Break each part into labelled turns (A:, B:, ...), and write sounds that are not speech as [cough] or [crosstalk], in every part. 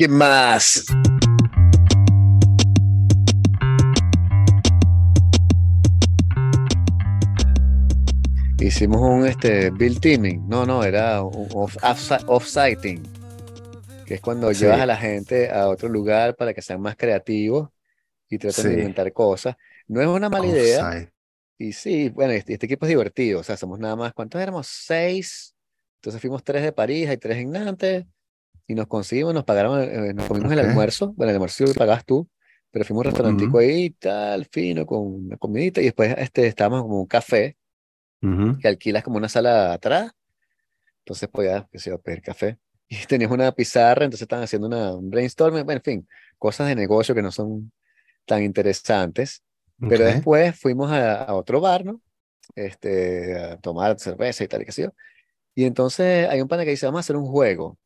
A: ¿Quién más? Hicimos un este, build teaming. No, no, era un off- off- off-siting. que es cuando
B: Sí.
A: llevas a la gente a otro lugar para que sean más creativos y traten de inventar cosas. No es una mala idea. Y sí, bueno, este, este equipo es divertido. O sea, somos nada más, ¿cuántos éramos? Seis. Entonces fuimos tres de París, hay tres en Nantes. Y nos conseguimos, nos pagaron, eh, nos comimos el
B: Ok.
A: almuerzo. Bueno, el almuerzo lo pagas tú. Pero fuimos a un restaurantico
B: Ujú.
A: ahí, tal, fino, con una comidita. Y después este, estábamos como un café
B: Ujú.
A: que alquilas como una sala atrás. Entonces podías, qué sé yo, pedir café. Y [laughs] tenías una pizarra, entonces estaban haciendo una, un brainstorming, bueno, en fin, cosas de negocio que no son tan interesantes. Pero
B: Ok.
A: después fuimos a, a otro bar, ¿no? Este, a tomar cerveza y tal, y qué sé yo. Y entonces hay un pana que dice, vamos a hacer un juego.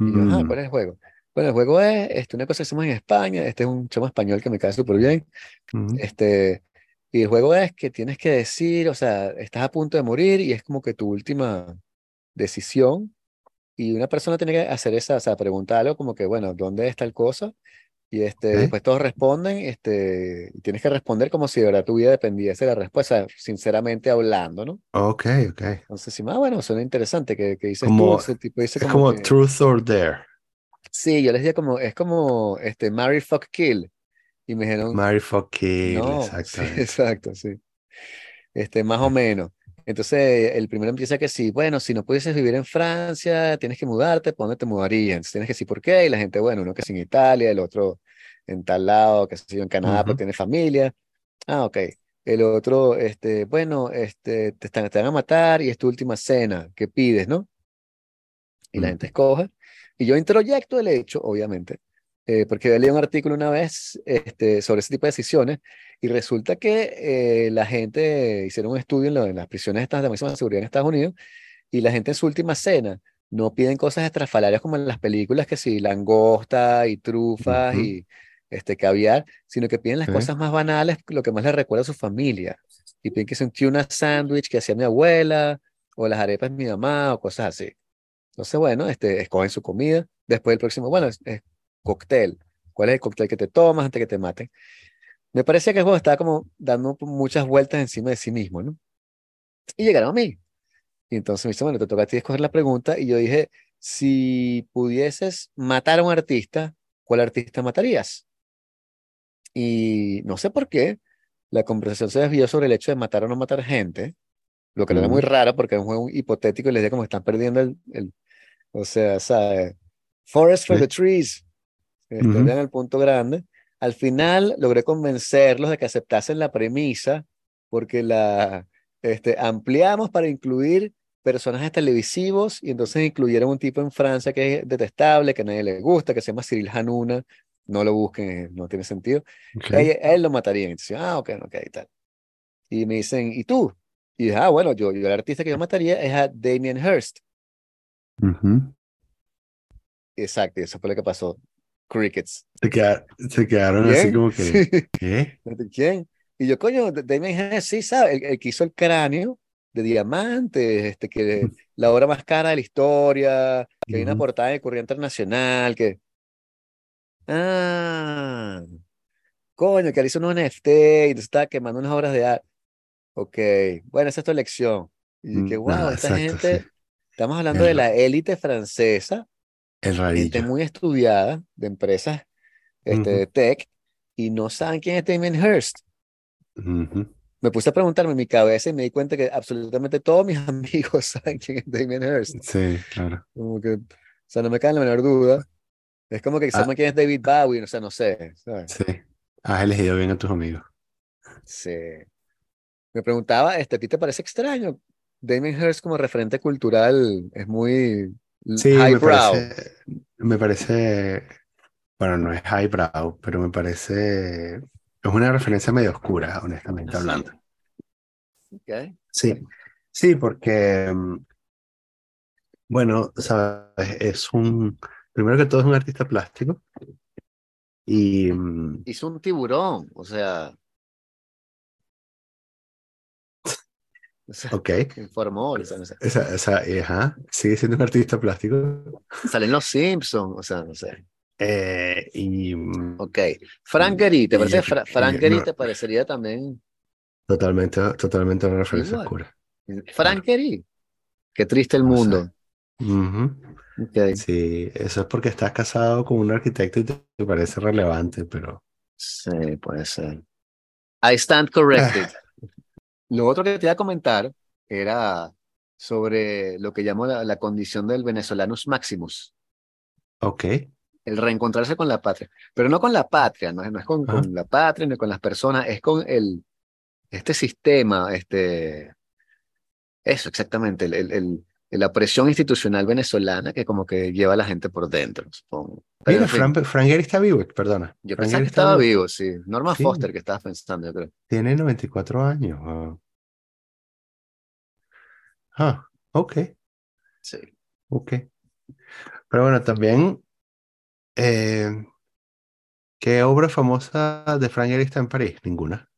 A: Y yo, ajá,
B: Mm.
A: ¿cuál es el juego? Bueno, el juego es este, una cosa que hacemos en España. Este es un chamo español que me cae súper bien.
B: Ujú.
A: Este, y el juego es que tienes que decir, o sea, estás a punto de morir y es como que tu última decisión. Y una persona tiene que hacer esa, o sea, preguntar algo como que, bueno, ¿dónde está el cosa? Y este, después todos responden, este, y tienes que responder como si de verdad tu vida dependiese de la respuesta, sinceramente hablando, ¿no?
B: Ok, ok.
A: Entonces, sí, ah, bueno, suena interesante que, que dices tú,
B: Como,
A: ese tipo dice
B: es
A: como
B: como
A: que,
B: truth or dare.
A: sí, yo les decía como, es como, este, marry, fuck, kill. Y me dijeron,
B: Mary fuck kill,
A: No, [laughs] sí,
B: exactamente.
A: exacto, sí. Este, más o menos. Entonces, el primero empieza que sí, bueno, si no pudieses vivir en Francia, tienes que mudarte, ¿por dónde te mudarías? Entonces, tienes que decir por qué, y la gente, bueno, uno que es en Italia, el otro en tal lado, que sé yo, en Canadá, pero
B: Ujú.
A: tiene familia. Ah, ok. El otro, este, bueno, este, te están, te van a matar y es tu última cena, ¿qué pides, no? Y la gente
B: Ujú.
A: escoge. Y yo introyecto el hecho, obviamente, eh, porque leí un artículo una vez este, sobre ese tipo de decisiones y resulta que eh, la gente hicieron un estudio en, lo- en las prisiones estas de máxima seguridad en Estados Unidos y la gente en su última cena no piden cosas estrafalarias como en las películas que si langosta y trufas
B: Ujú.
A: y este caviar, sino que piden las cosas más banales, lo que más les recuerda a su familia. Y piden que sea un tuna sandwich que hacía mi abuela o las arepas de mi mamá o cosas así. Entonces, bueno, este, escogen su comida. Después el próximo, bueno, es, es cóctel. ¿Cuál es el cóctel que te tomas antes que te maten? Me parecía que el juego estaba como dando muchas vueltas encima de sí mismo, ¿no? Y llegaron a mí. Y entonces me dice, bueno, te toca a ti escoger la pregunta. Y yo dije, si pudieses matar a un artista, ¿cuál artista matarías? Y no sé por qué, la conversación se desvió sobre el hecho de matar o no matar gente, lo que era muy raro porque es un juego hipotético y les decía como están perdiendo el, el o sea, ¿sabe? Forest for the trees. Este,
B: Ujú.
A: vean el punto grande. Al final logré convencerlos de que aceptasen la premisa porque la este, ampliamos para incluir personajes televisivos y entonces incluyeron un tipo en Francia que es detestable, que a nadie le gusta, que se llama Cyril Hanouna. No lo busquen, eh, no tiene sentido.
B: Ok.
A: A él, él lo matarían. Entonces, ah, ok, ok, y tal. Y me dicen, ¿y tú? Y dije, ah, bueno, yo, yo el artista que yo mataría es a Damien Hirst.
B: Ujú.
A: Exacto, y eso fue lo que pasó. Crickets.
B: Se queda- se quedaron así como [laughs] que,
A: Sí.
B: ¿qué?
A: ¿Quién? Y yo, coño, Damien Hirst, sí, ¿sabes? El, el que hizo el cráneo de diamantes, este, que la obra más cara de la historia, que hay una portada de Corriente Internacional, que... Ah, coño, que hizo un NFT y estaba quemando unas obras de arte. Ok, bueno, esa es tu elección. Y yo, que
B: Mm,
A: wow, esta
B: exacto, sí.
A: gente, estamos hablando de la élite francesa,
B: el
A: gente muy estudiada, de empresas este, de tech, y no saben quién es Damien Hirst. Me puse a preguntarme en mi cabeza y me di cuenta que absolutamente todos mis [laughs] amigos saben quién es Damien Hirst.
B: Sí, claro.
A: Como que, o sea, no me cae la menor duda. Es como que
B: Ah,
A: saben quién es David Bowie, o sea, no sé, ¿sabes?
B: sí. Has elegido bien a tus amigos.
A: Sí. Me preguntaba, este, ¿a ti te parece extraño? Damien Hirst como referente cultural es muy
B: Sí, me parece, me parece, bueno, no es highbrow, pero me parece, es una referencia medio oscura, honestamente hablando.
A: Ok.
B: Sí, sí, porque, mm, bueno, sabes, es un, primero que todo es un artista plástico y, mm,
A: Hizo un tiburón, o sea, o sea,
B: ok, [laughs]
A: informó, o sea, no sé.
B: esa, esa, ajá, sigue siendo un artista plástico.
A: Salen los Simpsons, o sea, no sé.
B: Eh, y mm,
A: Ok. Frank Gehry, ¿te parece? Fra- Frank Gehry
B: no.
A: te parecería también
B: totalmente, totalmente una referencia
A: Igual.
B: oscura.
A: Frank Gehry. Qué triste el mundo.
B: Sí, eso es porque estás casado con un arquitecto y te, te parece relevante, pero
A: Sí, puede ser. I stand corrected. Lo otro que te iba a comentar era sobre lo que llamo la, la condición del venezolanus maximus,
B: ok.
A: el reencontrarse con la patria, pero no con la patria, no es, no es con, la patria ni con las personas, es con el, este sistema, este, eso exactamente, el, el- el- la presión institucional venezolana que como que lleva a la gente por dentro, supongo. Pero,
B: Mira,
A: en fin,
B: Frank, Frank Gehry está vivo, perdona.
A: yo pensaba que estaba vivo, sí. Norma
B: Sí.
A: Foster que estabas pensando, yo creo.
B: Tiene 94 años. wow. Ah, ok,
A: Sí.
B: ok. Pero bueno, también, eh, ¿qué obra famosa de Frank Gehry está en París? Ninguna.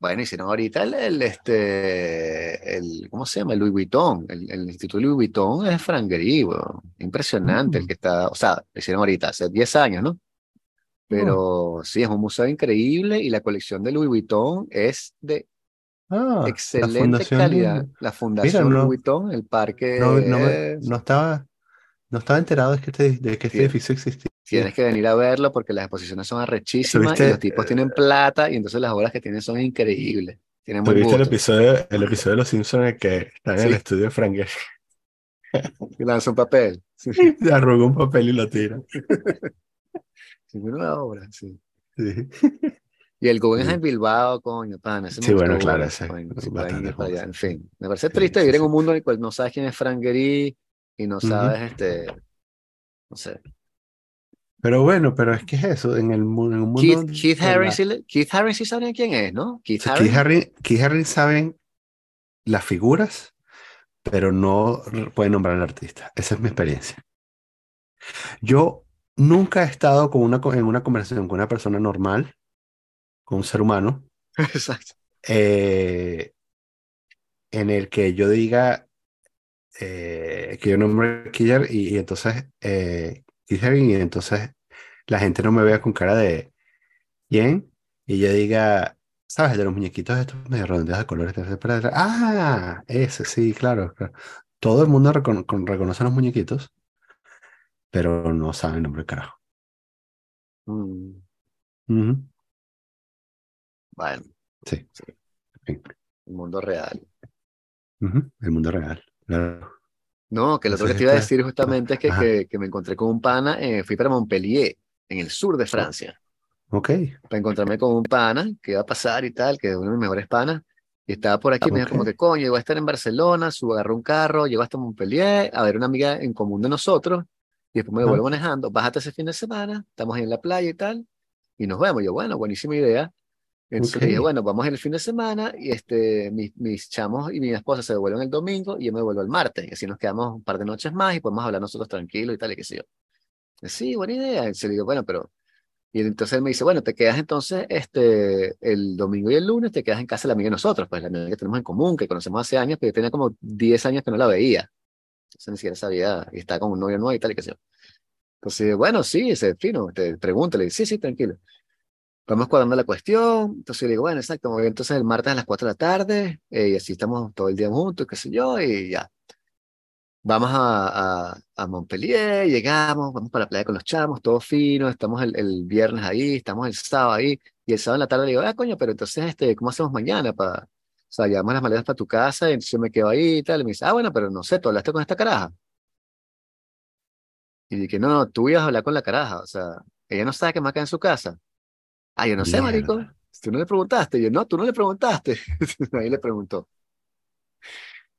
A: Bueno, hicieron ahorita el, el, este, el, ¿cómo se llama? El Louis Vuitton. El, el Instituto Louis Vuitton es weón. Impresionante el
B: Mm.
A: que está, o sea, lo hicieron ahorita, hace 10 años, ¿no? Pero sí, es un museo increíble y la colección de Louis Vuitton es de
B: Ah, la
A: excelente
B: fundación
A: calidad.
B: de-
A: La Fundación
B: no-
A: Louis Vuitton, el parque,
B: No, no,
A: es-
B: no estaba, no estaba enterado de que este, de que este
A: Sí.
B: edificio existía.
A: tienes que venir a verlo porque las exposiciones son arrechísimas y
B: ¿Tuviste,
A: los tipos tienen plata y entonces las obras que tienen son increíbles. Tienen buen
B: ¿Tuviste el episodio, el episodio de Los Simpsons en el que está en el estudio de Frank?
A: Y lanza un papel. [laughs] Sí.
B: Se arruga un papel y lo tira. [laughs]
A: Sí, una obra, sí.
B: Sí.
A: Y el Guggenheim Bilbao, coño, pana, ese
B: Sí, bueno, claro, ese
A: coño,
B: es bastante
A: allá, en fin. Me parece triste vivir en un mundo en el cual no sabes quién es Frank Gehry y no sabes, este, no sé.
B: Pero bueno, pero es que es eso, en el mu- en un mundo
A: Keith, Keith
B: de la-
A: Keith Haring sí saben quién es, ¿no? Keith
B: Keith
A: Haring.
B: Haring, Keith Haring saben las figuras, pero no pueden nombrar al artista. Esa es mi experiencia. Yo nunca he estado con una, en una conversación con una persona normal, con un ser humano, [laughs]
A: Exacto.
B: eh, en el que yo diga eh, que yo nombre Killer y, y entonces eh, y entonces la gente no me vea con cara de ¿quién? Y yo diga, ¿sabes? El de los muñequitos estos medio redondeados de colores. etcétera, etcétera. Ah, ese, sí, claro, claro. Todo el mundo recono- con- reconoce a los muñequitos, pero no sabe el nombre del carajo.
A: Mm,
B: Ujú,
A: bueno,
B: Sí,
A: el mundo real.
B: ujú, El mundo real. Claro.
A: No, que lo otro que te iba a decir justamente es que, que, que me encontré con un pana, eh, fui para Montpellier, en el sur de Francia.
B: Ok.
A: para encontrarme con un pana que iba a pasar y tal, que es uno de mis mejores panas, y estaba por aquí, me dijo como que coño, iba a estar en Barcelona, subo, agarró un carro, llegó hasta Montpellier, a ver una amiga en común de nosotros, y después me
B: Ajá.
A: devuelvo manejando, bájate ese fin de semana, estamos ahí en la playa y tal, y nos vemos. Yo, bueno, buenísima idea. Entonces
B: Ok.
A: le dije, bueno, vamos el fin de semana, y este, mis, mis chamos y mi esposa se devuelven el domingo, y yo me devuelvo el martes, y así nos quedamos un par de noches más, y podemos hablar nosotros tranquilos y tal, y qué sé yo. Sí, buena idea. Y se le digo, bueno, pero y entonces él me dice, bueno, te quedas entonces este, el domingo y el lunes, te quedas en casa de la amiga de nosotros, pues la amiga que tenemos en común, que conocemos hace años, pero yo tenía como 10 años que no la veía. Entonces ni siquiera sabía, y estaba con un novio nuevo y tal, y qué sé yo. Entonces, bueno, sí, ese fino, te pregunto, le digo, sí, sí, tranquilo. Vamos cuadrando la cuestión. Entonces le digo, bueno, exacto, voy entonces el martes a las 4 de la tarde, eh, y así estamos todo el día juntos, qué sé yo, y ya. Vamos a, a, a Montpellier, llegamos, vamos para la playa con los chamos, todo fino, estamos el, el viernes ahí, estamos el sábado ahí, y el sábado en la tarde le digo, ah, coño, pero entonces, este, ¿cómo hacemos mañana? para O sea, llevamos las maletas para tu casa, y entonces yo me quedo ahí y tal, y me dice, ah, bueno, pero no sé, ¿tú hablaste con esta caraja? Y dije, no, no, tú ibas a hablar con la caraja, o sea, ella no sabe que me acá en su casa. Ah, yo no sé, marico, tú no le preguntaste, yo, no, tú no le preguntaste, [laughs] ahí le preguntó.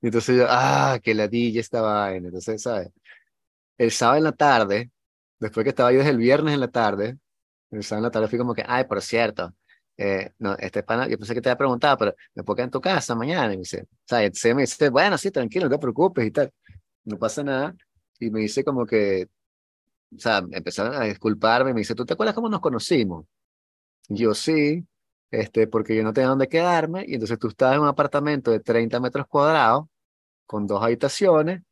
A: Y entonces yo, ah, que ladilla esta vaina. Entonces, ¿sabes? El sábado en la tarde, después que estaba yo desde el viernes en la tarde, el sábado en la tarde fui como que, ay, por cierto, eh, no, este pana, yo pensé que te había preguntado, pero me puedo quedar en tu casa mañana. Y me dice, ¿sabes? Se me dice, bueno, sí, tranquilo, no te preocupes y tal. No pasa nada. Y me dice como que, o sea, empezaron a disculparme. Me dice, ¿tú te acuerdas cómo nos conocimos? Yo sí, este, porque yo no tenía dónde quedarme. Y entonces tú estabas en un apartamento de 30 metros cuadrados con dos habitaciones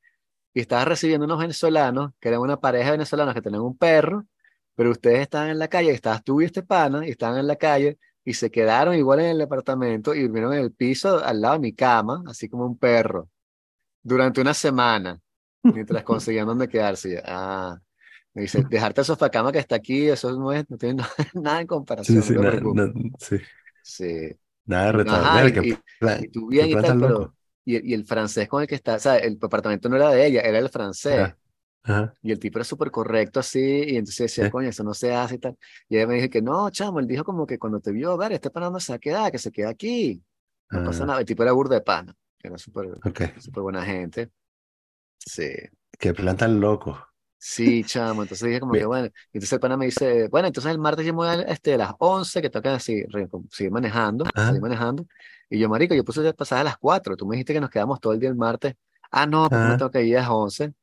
A: y estabas recibiendo unos venezolanos, que eran una pareja de venezolanos que tenían un perro, pero ustedes estaban en la calle, estabas tú y este pana, y estaban en la calle, y se quedaron igual en el departamento y durmieron en el piso al lado de mi cama, así como un perro, durante una semana, mientras [laughs] conseguían dónde quedarse. Y yo, Ah, me dice, [laughs] dejarte el sofá cama que está aquí, eso no, es, no tiene [laughs] nada en comparación.
B: Sí, sí,
A: no te
B: na-
A: preocupes".
B: na- sí.
A: Sí.
B: Nada de
A: Ajá,
B: retornar.
A: y-
B: que
A: y- Y tú bien y tal, pero... Y, y el francés con el que está, o sea, el apartamento no era de ella, era el francés.
B: Ya. Ajá.
A: Y el tipo era súper correcto así, y entonces decía,
B: Sí.
A: coño, eso no se hace y tal. Y ella me dijo que no, chamo, él dijo como que cuando te vio, ver, este pana no se va a quedar, que se queda aquí. No pasa
B: Ah,
A: nada. El tipo era burda de pana, que era súper
B: ok.
A: súper buena gente. Sí,
B: Qué plan tan loco.
A: Sí, chamo. Entonces dije como
B: Mi-
A: que bueno. Entonces el pana me dice, bueno, entonces el martes yo me voy a, este, a las 11, que toca así, seguir manejando,
B: Ajá.
A: salir manejando. Y yo, marico, yo puse el pasaje a las 4. Tú me dijiste que nos quedamos todo el día el martes. Ah, no, porque me tengo que ir a las 11.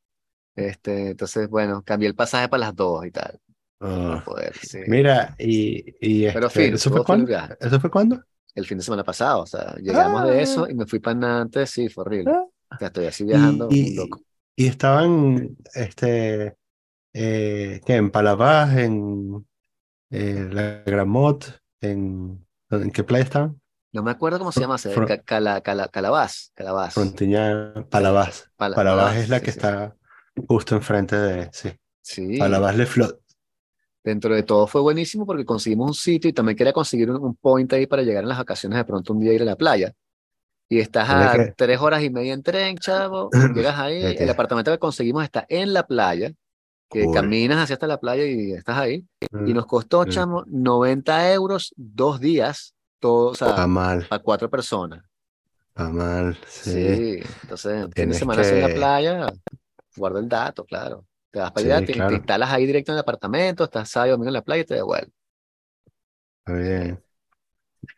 A: Este, entonces, bueno, cambié el pasaje para las 2 y tal.
B: Ah,
A: poder, sí.
B: Mira, y, y
A: Pero
B: este,
A: fino,
B: ¿eso fue cuándo? ¿Eso fue cuándo?
A: El fin de semana pasado, o sea, llegamos de eso
B: Ah,
A: y me fui para Nantes, sí, fue horrible.
B: ah.
A: O sea, estoy así viajando,
B: y,
A: loco.
B: Y estaban, este, eh, ¿qué? En Palavas, en eh, la Gran Mot, en, ¿en qué playa estaban?
A: No me acuerdo cómo se llama, Ca- Cala, Cala- Calabaz, Calabaz.
B: Frontiña, Palavas.
A: Pala-
B: Palavas
A: Palavas,
B: es la
A: sí,
B: que
A: sí.
B: está justo enfrente de, sí.
A: Sí,
B: Palavas Le Flot.
A: dentro de todo fue buenísimo porque conseguimos un sitio y también quería conseguir un, un point ahí para llegar en las vacaciones de pronto un día ir a la playa. Y estás a
B: que,
A: tres horas y media en tren, chavo. [clears throat] Llegas ahí, el
B: que,
A: apartamento que conseguimos está en la playa, que caminas hacia hasta la playa y estás ahí. Y
B: Mm,
A: nos costó,
B: mm.
A: chamo, 90 euros dos días, todo, o sea,
B: mal,
A: para cuatro personas.
B: pa mal, sí.
A: Sí, entonces, fin de semana así en la
B: que,
A: playa, guardo el dato, claro. Te vas para allá,
B: sí,
A: te, te
B: claro,
A: instalas ahí directo en el apartamento, estás sábado y domingo en la playa y te devuelves.
B: está bien.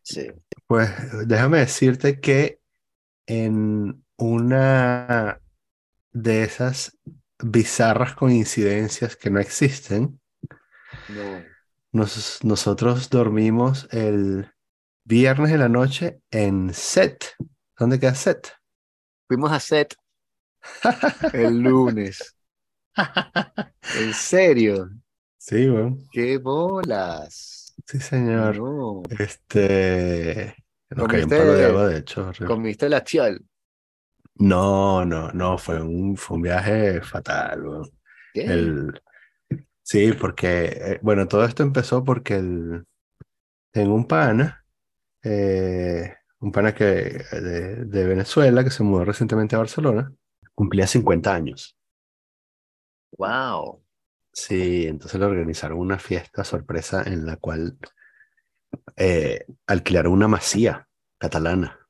A: Sí.
B: Pues déjame decirte que en una de esas bizarras coincidencias que no existen,
A: No.
B: nos- nosotros dormimos el viernes en la noche en Set. ¿Dónde queda Set?
A: Fuimos a set el lunes. [laughs] ¿En serio?
B: Sí, bueno,
A: ¡Qué bolas!
B: Sí, señor.
A: No.
B: Este, nos un palo de
A: ¿Comiste,
B: agua, de hecho, horrible.
A: comiste la chiol?
B: No, no, no, fue un, fue un viaje fatal, weón.
A: ¿Qué?
B: El, sí, porque, eh, bueno, todo esto empezó porque el, tengo un pana, eh, un pana que, de, de Venezuela que se mudó recientemente a Barcelona, cumplía 50 años.
A: ¡Wow!
B: Sí, entonces le organizaron una fiesta sorpresa en la cual eh, alquilaron una masía catalana.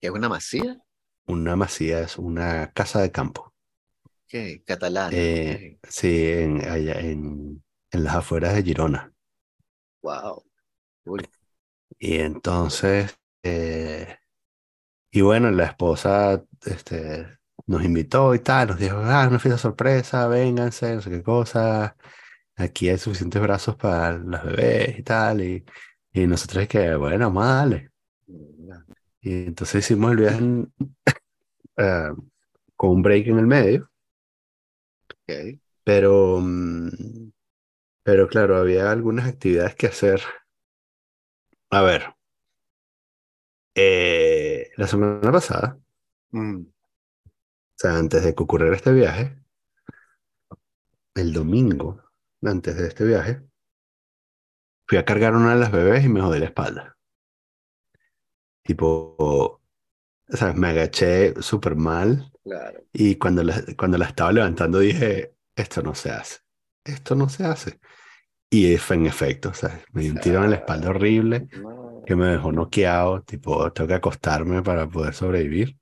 A: ¿Qué es una masía?
B: Una masía es una casa de campo.
A: ¿Qué? Catalana.
B: Eh, sí, en, allá en, en las afueras de Girona.
A: ¡Wow!
B: Y entonces, eh, y bueno, la esposa este, nos invitó y tal, nos dijo, ah, una fiesta sorpresa, vénganse, no sé qué cosa, aquí hay suficientes brazos para las bebés y tal, y, y nosotros es que, bueno, vamos a darle. Y entonces hicimos el viaje en, [coughs] eh, con un break en el medio, pero, mm, pero claro, había algunas actividades que hacer. A ver, eh, la semana pasada,
A: Mm,
B: sea, antes de que ocurriera este viaje, el domingo, antes de este viaje, fui a cargar una de las bebés y me jodí la espalda. Tipo, ¿sabes? Me agaché súper mal
A: claro.
B: y cuando la, cuando la estaba levantando dije, esto no se hace, esto no se hace. Y fue en efecto, ¿sabes? Me dio un tiro en la espalda horrible
A: no.
B: que me dejó noqueado, tipo, tengo que acostarme para poder sobrevivir.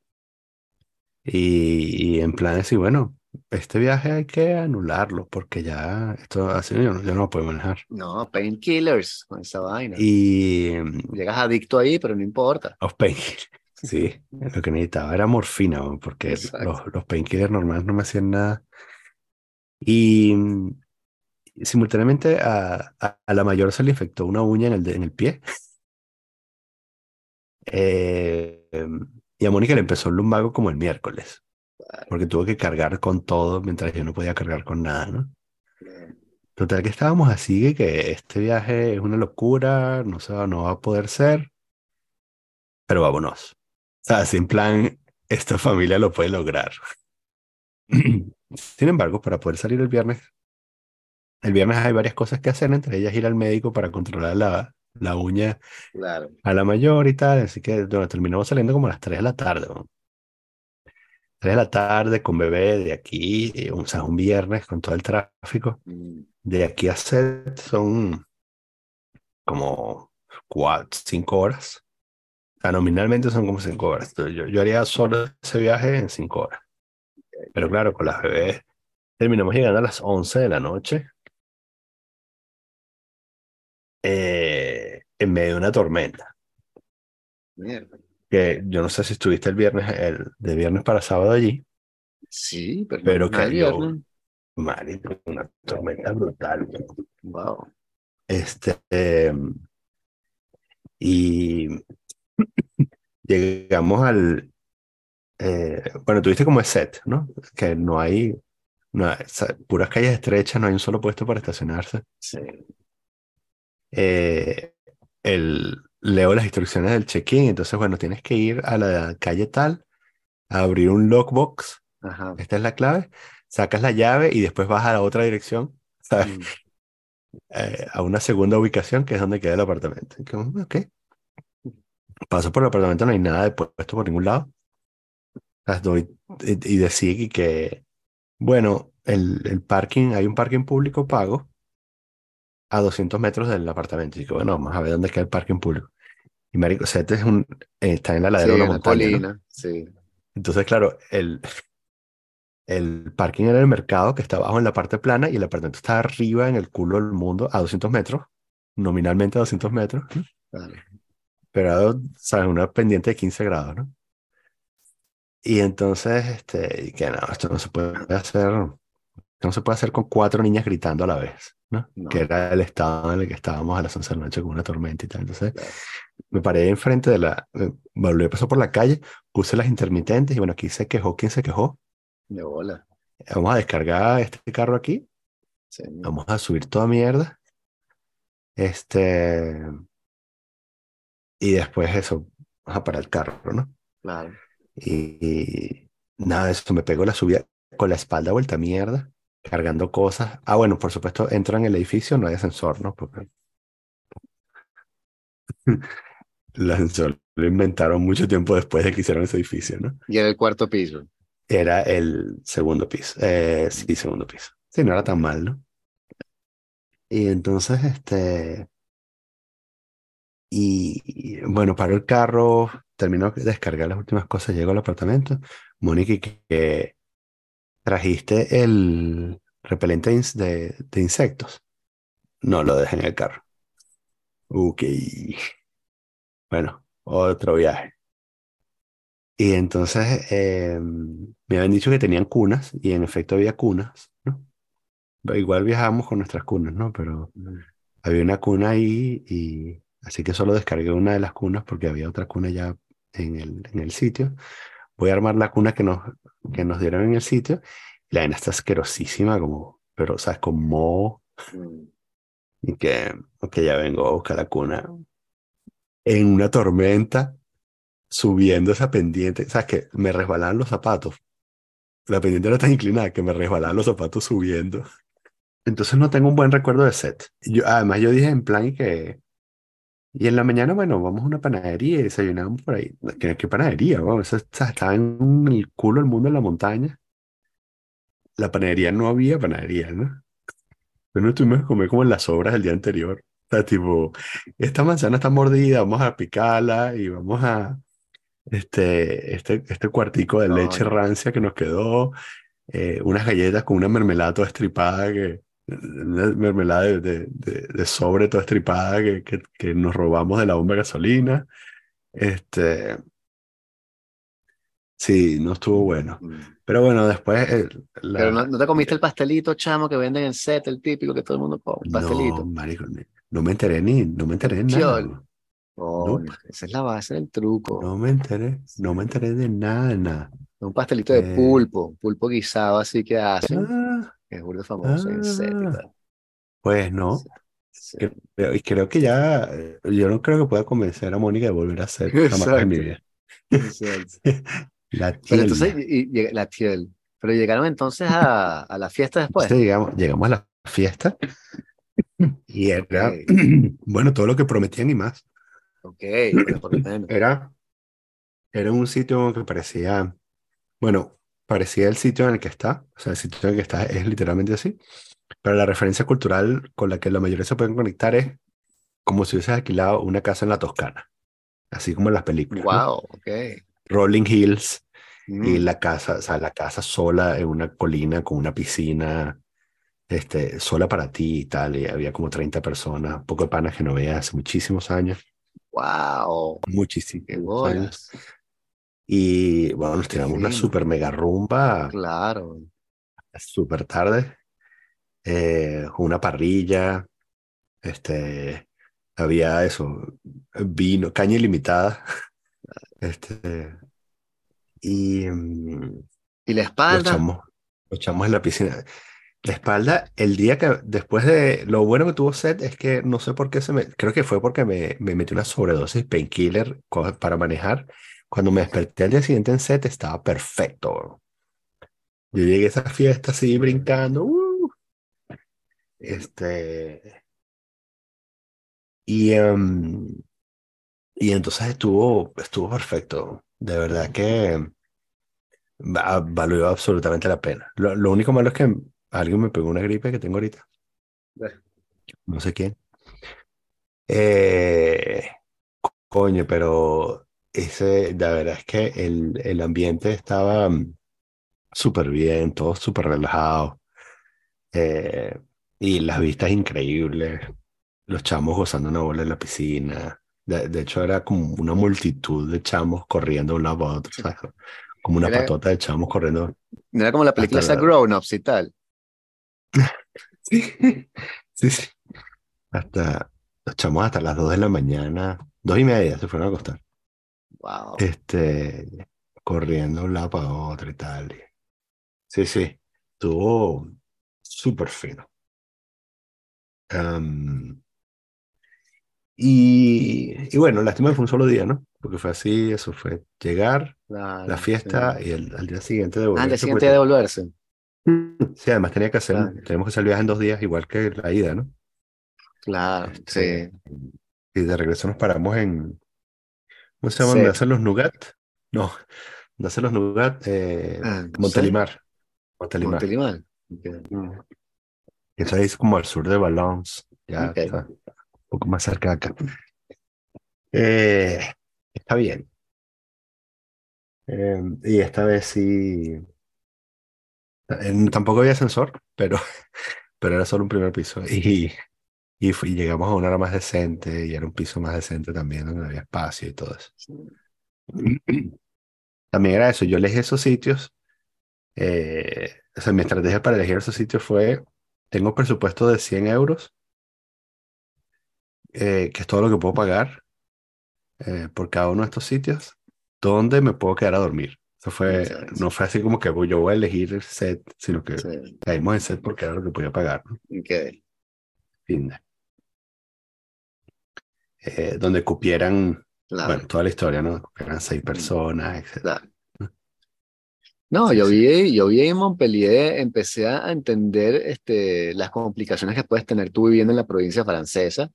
B: Y, y en plan de decir, bueno, este viaje hay que anularlo porque ya esto así yo no, yo no lo puedo manejar.
A: No, painkillers con esa vaina.
B: Y mm,
A: Llegas adicto ahí, pero no importa.
B: los painkillers, [laughs] sí, lo que necesitaba era morfina, porque
A: Exacto.
B: los, los painkillers normales no me hacían nada. Y mm, simultáneamente a, a, a la mayor se le infectó una uña en el, en el pie. [laughs] Eh, em, y a Mónica le empezó el lumbago como el miércoles. porque tuve que cargar con todo mientras yo no podía cargar con nada, ¿no? Total que estábamos así, que este viaje es una locura, no se va, no va a poder ser, pero vámonos. O sea, sin plan, esta familia lo puede lograr. [clears throat] Sin embargo, para poder salir el viernes, el viernes hay varias cosas que hacer, entre ellas ir al médico para controlar la, la uña
A: Claro.
B: a la mayor y tal, así que bueno, terminamos saliendo como a las 3 de la tarde. ¿no? 3 de la tarde con bebé de aquí, o sea, un viernes con todo el tráfico.
A: Mm,
B: De aquí a Set son como 4, 5 horas. O sea, nominalmente son como 5 horas. Entonces, yo, yo haría solo ese viaje en 5 horas. Pero claro, con las bebés terminamos llegando a las 11 de la noche. eh, en medio de una tormenta.
A: mierda.
B: Que yo no sé si estuviste el viernes, el, de viernes para sábado allí.
A: Sí, pero,
B: Pero cayó. una tormenta brutal.
A: Wow.
B: Este, em, y [clears throat] llegamos al, eh, bueno, tuviste como el set, ¿no? Que no hay, no hay- puras calles estrechas, no hay un solo puesto para estacionarse.
A: Sí.
B: Eh, el, leo las instrucciones del check-in, entonces, bueno, tienes que ir a la calle tal, a abrir un lockbox,
A: Ajá.
B: esta es la clave, sacas la llave y después vas a la otra dirección, [laughs] ¿sabes?
A: Mm,
B: eh, a una segunda ubicación que es donde queda el apartamento. Ok. Paso por el apartamento, no hay nada de puesto por ningún lado. Y, y decidí que, bueno, el, el parking, hay un parking público pago a 200 metros del apartamento. Y que, bueno, vamos a ver dónde queda el parking público. Y marico, o sea, este es un, eh, está en la ladera
A: Sí,
B: de una montaña, ¿no?
A: colina. Sí.
B: Entonces, claro, el, el parking era el mercado que está abajo en la parte plana y el apartamento está arriba en el culo del mundo a 200 metros, nominalmente a 200 metros, pero ¿sabes? una pendiente de 15 grados, ¿no? Y entonces, este, que no, esto no se puede hacer, no se puede hacer con cuatro niñas gritando a la vez, ¿no?
A: No.
B: Que era el estado en el que estábamos a las 11 de la noche con una tormenta y tal. Entonces,
A: Claro.
B: me paré enfrente de la, volví a pasar por la calle, puse las intermitentes y bueno, aquí se quejó, ¿quién se quejó?
A: De bola.
B: Vamos a descargar este carro aquí,
A: Sí.
B: vamos a subir toda mierda. Este, y después eso, vamos a parar el carro, ¿no?
A: Claro.
B: Y, y nada, eso me pegó la subida con la espalda vuelta mierda, cargando cosas. Ah, bueno, por supuesto, entro en el edificio, no hay ascensor, ¿no? Porque [laughs] el ascensor lo inventaron mucho tiempo después de que hicieron ese edificio, ¿no?
A: Y en el cuarto piso.
B: Era el segundo piso. Eh, sí, segundo piso. Sí, no era tan mal, ¿no? Y entonces, este, y y, bueno, paro el carro, termino de descargar las últimas cosas, llego al apartamento. Mónica, que, que trajiste el repelente de, ins- de- de insectos. No, lo dejé en el carro. Ok. Bueno, otro viaje. Y entonces eh, me habían dicho que tenían cunas, y en efecto había cunas, ¿no? Igual viajábamos con nuestras cunas, ¿no? Pero había una cuna ahí y así que solo descargué una de las cunas porque había otra cuna ya en el sitio. Voy a armar la cuna que nos, que nos dieron en el sitio. La vaina está asquerosísima, como, pero. Con moho.
A: Mm.
B: Y que, ok, ya vengo a buscar la cuna. En una tormenta, subiendo esa pendiente. ¿Sabes? Que me resbalaban los zapatos. La pendiente era tan inclinada que me resbalaban los zapatos subiendo. Entonces no tengo un buen recuerdo de set. Yo, además, yo dije en plan y que. Y en la mañana, bueno, vamos a una panadería y desayunamos por ahí. ¿Qué, qué panadería? Vamos, eso estaba en el culo del mundo en la montaña. La panadería no había panadería, ¿no? Pero no tuvimos que comer como en las obras del día anterior. O sea, tipo, esta manzana está mordida, vamos a picarla y vamos a. Este, este, este cuartico de leche rancia que nos quedó, eh, unas galletas con una mermelada toda estripada, que, una mermelada de, de, de- de sobre toda estripada que, que, que nos robamos de la bomba de gasolina. Este, sí, no estuvo bueno. Pero bueno, después eh, la-
A: Pero no, no te comiste el pastelito, chamo, que venden en set, el típico que todo el mundo come. el
B: no,
A: Pastelito.
B: marico, ni- no me enteré ni, no me enteré de nada.
A: Oh, esa es la base del truco.
B: No me enteré, no me enteré de nada, de nada.
A: Un pastelito de
B: Eh,
A: pulpo, pulpo guisado así que hacen,
B: Ah,
A: que es burda famoso en y
B: ah, pues no.
A: Sí, sí.
B: Creo, y creo que ya, eh, yo no creo que pueda convencer a Mónica de volver a hacer jamás en mi vida. [laughs] La
A: Pero entonces,
B: tienda.
A: y, y llega- la tiel. Pero llegaron entonces a, a la fiesta después.
B: Entonces llegamos, llegamos a la fiesta y era,
A: Ok, [clears throat]
B: bueno, todo lo que prometían y más.
A: ok, bueno, [clears throat] por lo menos.
B: Era, era un sitio que parecía, bueno, parecía el sitio en el que está, o sea, el sitio en el que está es literalmente así, pero la referencia cultural con la que la mayoría se pueden conectar es como si hubieses alquilado una casa en la Toscana, así como en las películas, ¿no?
A: Wow, ok.
B: Rolling Hills y
A: Mm,
B: la casa, o sea, la casa sola en una colina con una piscina, este, sola para ti y tal, y había como 30 personas, poco de panas que no veía hace muchísimos años,
A: wow,
B: muchísimos años. Y bueno, nos tiramos una
A: fino.
B: super mega rumba
A: Claro.
B: súper tarde, eh, una parrilla, este, había eso, vino, caña ilimitada, [laughs] este, y mm,
A: ¿Y la
B: lo
A: espalda?
B: echamos, lo echamos en la piscina. La espalda, el día que, después de, lo bueno que tuvo Seth es que no sé por qué se me, creo que fue porque me, me metí una sobredosis painkiller para manejar. Cuando me desperté al día siguiente en Seth estaba perfecto. Yo llegué a esa fiesta así brincando, ¡uh! este, y, em, y entonces estuvo, estuvo perfecto. De verdad que va- valió absolutamente la pena. Lo, lo único malo es que alguien me pegó una gripe que tengo ahorita, no sé quién. Eh, coño, pero ese, la verdad es que el, el ambiente estaba mm, súper bien, todo súper relajado. eh, y las vistas increíbles, los chamos gozando una bola en la piscina. De, de hecho, era como una multitud de chamos corriendo de un lado para otro, ¿sabes? Como una
A: Era,
B: patota de chamos corriendo
A: era como la película esa. Grown Ups y tal. [laughs]
B: Sí, sí, sí. Hasta los chamos hasta las 2 de la mañana, dos y media se fueron a acostar.
A: Wow.
B: Este, corriendo de un lado para otro y tal. Sí, sí, estuvo súper fino. Y, y bueno, lástima que fue un solo día, ¿no? Porque fue así, eso fue llegar, la
A: sí.
B: fiesta y el, al día siguiente
A: Ah, al día
B: devolverse,
A: siguiente [laughs] devolverse.
B: sí, además tenía que hacer,
A: Claro,
B: tenemos que hacer el viaje en dos días, igual que la ida, ¿no?
A: claro,
B: Este,
A: sí.
B: y de regreso nos paramos en, ¿cómo se llama? ¿Dónde
A: Set.
B: hacen los Nougat? No, ¿dónde hacen los Nougat? Eh,
A: Ah, no sé.
B: Montelimar, Montelimar.
A: Montelimar. Ok.
B: Mm. Eso es como al sur de Valence, ya está un poco más cerca de acá. Eh, está bien. Eh, y esta vez sí, eh, tampoco había ascensor, pero, [laughs] pero era solo un primer piso. Y, y fui- llegamos a una hora más decente y era un piso más decente también, donde había espacio y todo eso. [clears throat] También era eso, yo elegí esos sitios. eh, o sea, mi estrategia para elegir esos sitios fue, tengo presupuesto de 100 euros, eh, que es todo lo que puedo pagar eh, por cada uno de estos sitios, donde me puedo quedar a dormir. Eso fue,
A: Exacto.
B: no fue así como que yo voy a elegir el set, sino que
A: Sí.
B: caímos en set porque era lo que podía pagar, ¿no?
A: Ok.
B: Fin de- eh, donde cupieran,
A: Claro,
B: bueno, toda la historia, ¿no? Cupieran seis
A: mm,
B: personas, etc.
A: claro. No, yo vi, yo vi en Montpellier, empecé a entender este, las complicaciones que puedes tener tú viviendo en la provincia francesa,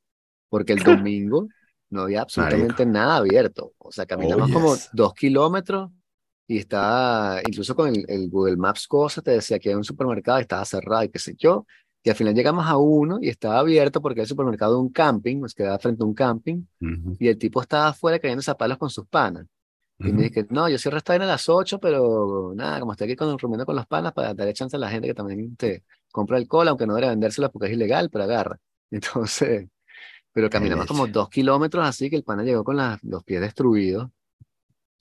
A: porque el [laughs] domingo no había
B: Marico.
A: absolutamente nada abierto. O sea,
B: Oh,
A: caminamos como dos kilómetros y estaba, incluso con el, el Google Maps cosa, te decía que había un supermercado y estaba cerrado y qué sé yo. Y al final llegamos a uno y estaba abierto porque era el supermercado de un camping, nos quedaba frente a un camping, y el tipo estaba afuera cayendo a palos con sus panas. Y me dije, no, yo esta vaina a las 8, pero nada, como estoy aquí con, con los panas para darle chance a la gente que también te compra alcohol, aunque no debería vendérselo porque es ilegal, pero agarra. [laughs] Entonces, pero caminamos como dos kilómetros así que el pana llegó con las- los pies destruidos,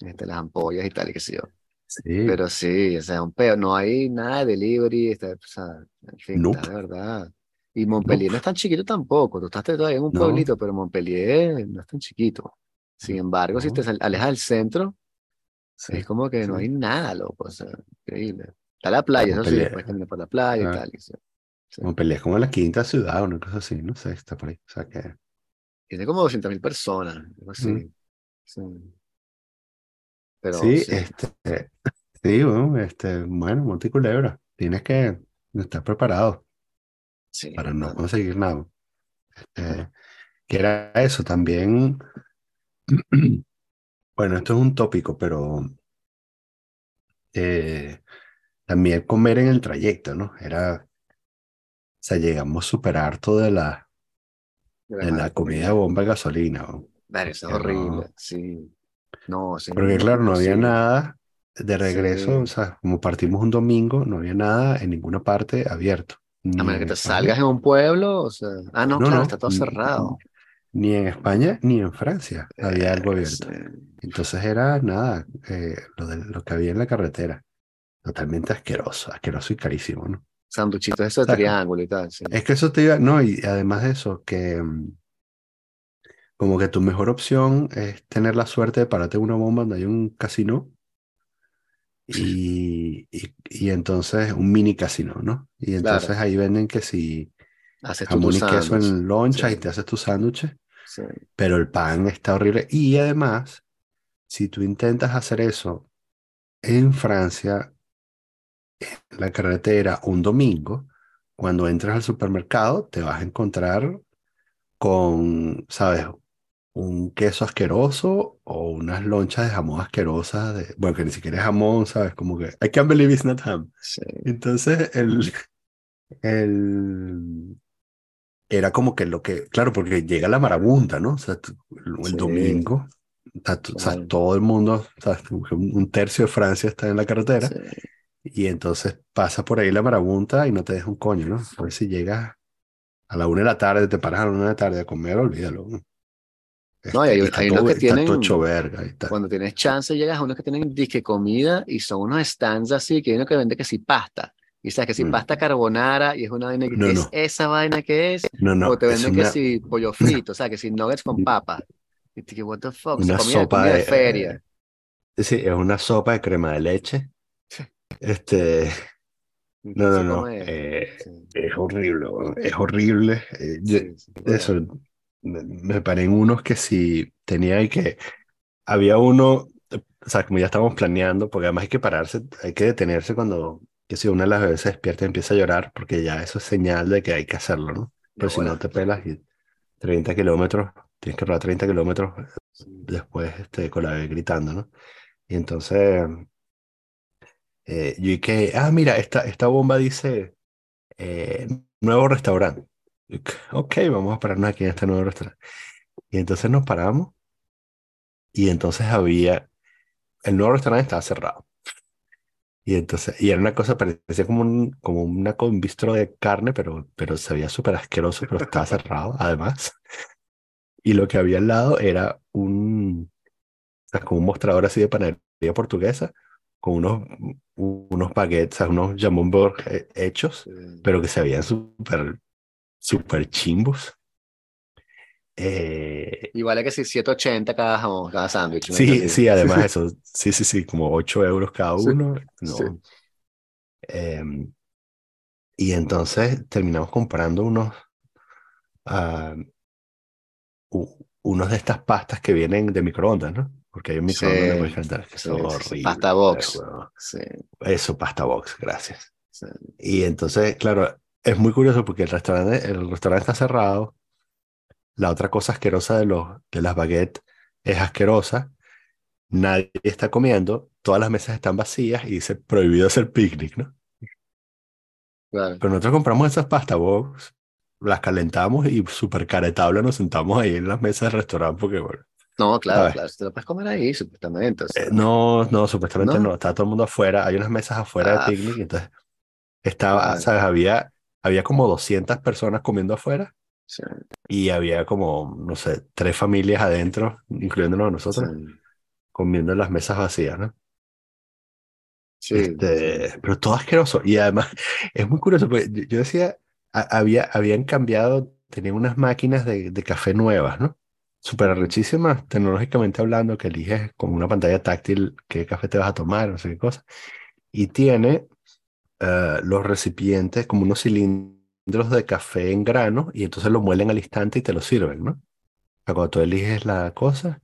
A: este, las ampollas y tal, y qué sé yo.
B: Sí,
A: Pero sí, o sea, un peo, no hay nada de delivery, está, o sea, en fin, está
B: nope.
A: de verdad. Y Montpellier no es tan chiquito tampoco. Tú estás todavía en un
B: No.
A: pueblito, pero Montpellier no es tan chiquito. Sin embargo, si te alejas del centro,
B: Sí,
A: es como que no hay nada, loco. O sea, increíble. Está la playa, eso sí, puedes caminar por la playa y
B: Ah.
A: tal. y sí. Sí.
B: Montpellier es como la quinta ciudad, una cosa así, no sé, está por ahí. O sea que.
A: Tiene como 200.000 personas, algo así.
B: Mm.
A: Sí. Pero
B: Sí,
A: sí,
B: este, [laughs] sí, bueno, este, bueno, Monte y Culebra, tienes que estar preparado
A: sí,
B: para no conseguir nada. Este, que era eso también. [clears throat] Bueno, esto es un tópico, pero eh, también comer en el trayecto, ¿no? Era, o sea, llegamos súper harto de la,
A: De
B: de la
A: mala
B: comida bomba de gasolina,
A: es
B: no-
A: horrible, sí. No,
B: Porque claro, no había nada de regreso,
A: Sí.
B: o sea, como partimos un domingo, no había nada en ninguna parte abierto.
A: A menos
B: en
A: que te
B: España,
A: salgas en un pueblo, o sea. Ah, no,
B: No,
A: claro,
B: no,
A: está todo
B: ni-
A: cerrado.
B: ni en España ni en Francia había algo abierto.
A: sí.
B: Entonces era nada, eh, lo, de, lo que había en la carretera. Totalmente asqueroso, asqueroso y carísimo, ¿no?
A: Sanduchitos eso de triángulo y tal, sí.
B: Es que eso te iba, no, y además de eso, que mm, como que tu mejor opción es tener la suerte de pararte en una bomba donde hay un casino y, y, y entonces un mini casino, ¿no? Y entonces
A: Claro.
B: ahí venden que si
A: Haces
B: jamón y queso
A: sándwich.
B: en loncha
A: Sí.
B: y te haces tu sándwich,
A: Sí.
B: pero el pan está horrible. Y además, si tú intentas hacer eso en Francia, en la carretera, un domingo, cuando entres al supermercado, te vas a encontrar con, ¿sabes? Un queso asqueroso o unas lonchas de jamón asquerosas, de, bueno, que ni siquiera es jamón, ¿sabes? Como que, I can't believe it's not ham.
A: Sí.
B: Entonces, el, [laughs] el, era como que lo que, claro, porque llega la marabunta, ¿no? O sea, el,
A: Sí.
B: domingo, o sea, tú- o sea,
A: Claro.
B: todo el mundo, o sea, un tercio de Francia está en la carretera.
A: Sí.
B: Y entonces pasa por ahí la marabunta y no te deja un coño, ¿no? A ver si llegas a la una de la tarde, te paras a la una de la tarde a comer, olvídalo. ¿no?
A: No, y hay-
B: está
A: hay
B: todo,
A: unos que tienen-
B: verga.
A: Cuando tienes chance, llegas a unos que tienen disque comida y son unos stands así, que hay uno que vende que si pasta. Y sabes que si
B: Mm.
A: pasta carbonara y es una vaina que
B: No,
A: ¿qué
B: no.
A: es esa vaina que es.
B: No, no,
A: o te venden que si pollo frito, o sea, que si nuggets con papa. Y te what the fuck, o sea,
B: una
A: comida,
B: sopa
A: comida de
B: de,
A: feria.
B: sí, es una sopa de crema de leche. Este, no, no, no, eh,
A: sí,
B: es horrible, es horrible. Eh, yo-
A: sí, sí,
B: eso, me, me paré en unos que si tenía y que había uno, o sea, como ya estábamos planeando, porque además hay que pararse, hay que detenerse cuando, que si una de las veces despierta y empieza a llorar, porque ya eso es señal de que hay que hacerlo, ¿no? Pero si no
A: bueno.
B: te pelas y 30 kilómetros, tienes que rodar 30 kilómetros
A: Sí.
B: después este, con la bebé gritando, ¿no? Y entonces, eh, yo y que, ah, mira, esta, esta bomba dice eh, nuevo restaurante. Ok, vamos a pararnos aquí en este nuevo restaurante. Y entonces nos paramos y entonces había, el nuevo restaurante estaba cerrado. Y entonces, y era una cosa, parecía como un, como una, un bistro de carne, pero, pero se veía súper asqueroso, pero estaba cerrado, además. Y lo que había al lado era un, o sea, como un mostrador así de panadería portuguesa, con unos, unos baguettes, unos jamón eh, hechos, pero que se veían súper, súper chimbos. Eh,
A: Y vale que si 780 cada jamón, cada sándwich. cosa
B: sí, sí, además [laughs] eso, sí, sí, sí, como 8 euros cada
A: Sí,
B: uno. No.
A: sí.
B: Em, y entonces terminamos comprando unos, ah, u- unos de estas pastas que vienen de microondas, ¿no? Porque hay un microondas
A: Sí,
B: puedes que
A: sí,
B: son
A: sí, sí.
B: horribles.
A: Pasta box. Sí,
B: Eso, pasta box, gracias.
A: sí.
B: Y entonces, claro, es muy curioso porque el restaurante, el restaurante está cerrado. La otra cosa asquerosa de, los, de las baguettes es asquerosa. Nadie está comiendo, todas las mesas están vacías y dice prohibido hacer picnic, ¿no?
A: Claro.
B: Pero nosotros compramos esas pasta box, las calentamos y súper caretable nos sentamos ahí en las mesas del restaurante porque, bueno,
A: No, claro,
B: ¿sabes?
A: claro, te lo puedes comer ahí, supuestamente. o sea.
B: Eh, no, no, supuestamente
A: ¿No?
B: no, está todo el mundo afuera, hay unas mesas afuera
A: Ah,
B: de picnic, entonces estaba,
A: Claro.
B: ¿sabes? Había, había como 200 personas comiendo afuera
A: sí,
B: y había como, no sé, tres familias adentro, incluyéndonos a nosotros,
A: sí,
B: comiendo en las mesas vacías, ¿no?
A: sí,
B: Este, pero todo asqueroso. Y además, [laughs] es muy curioso, porque yo decía, a- había, habían cambiado, tenían unas máquinas de, de café nuevas, ¿no? Súper arrechísimas, tecnológicamente hablando, que eliges con una pantalla táctil qué café te vas a tomar, no sé qué cosa. Y tiene eh, los recipientes como unos cilindros de café en grano y entonces lo muelen al instante y te lo sirven, ¿no? O sea, cuando tú eliges la cosa,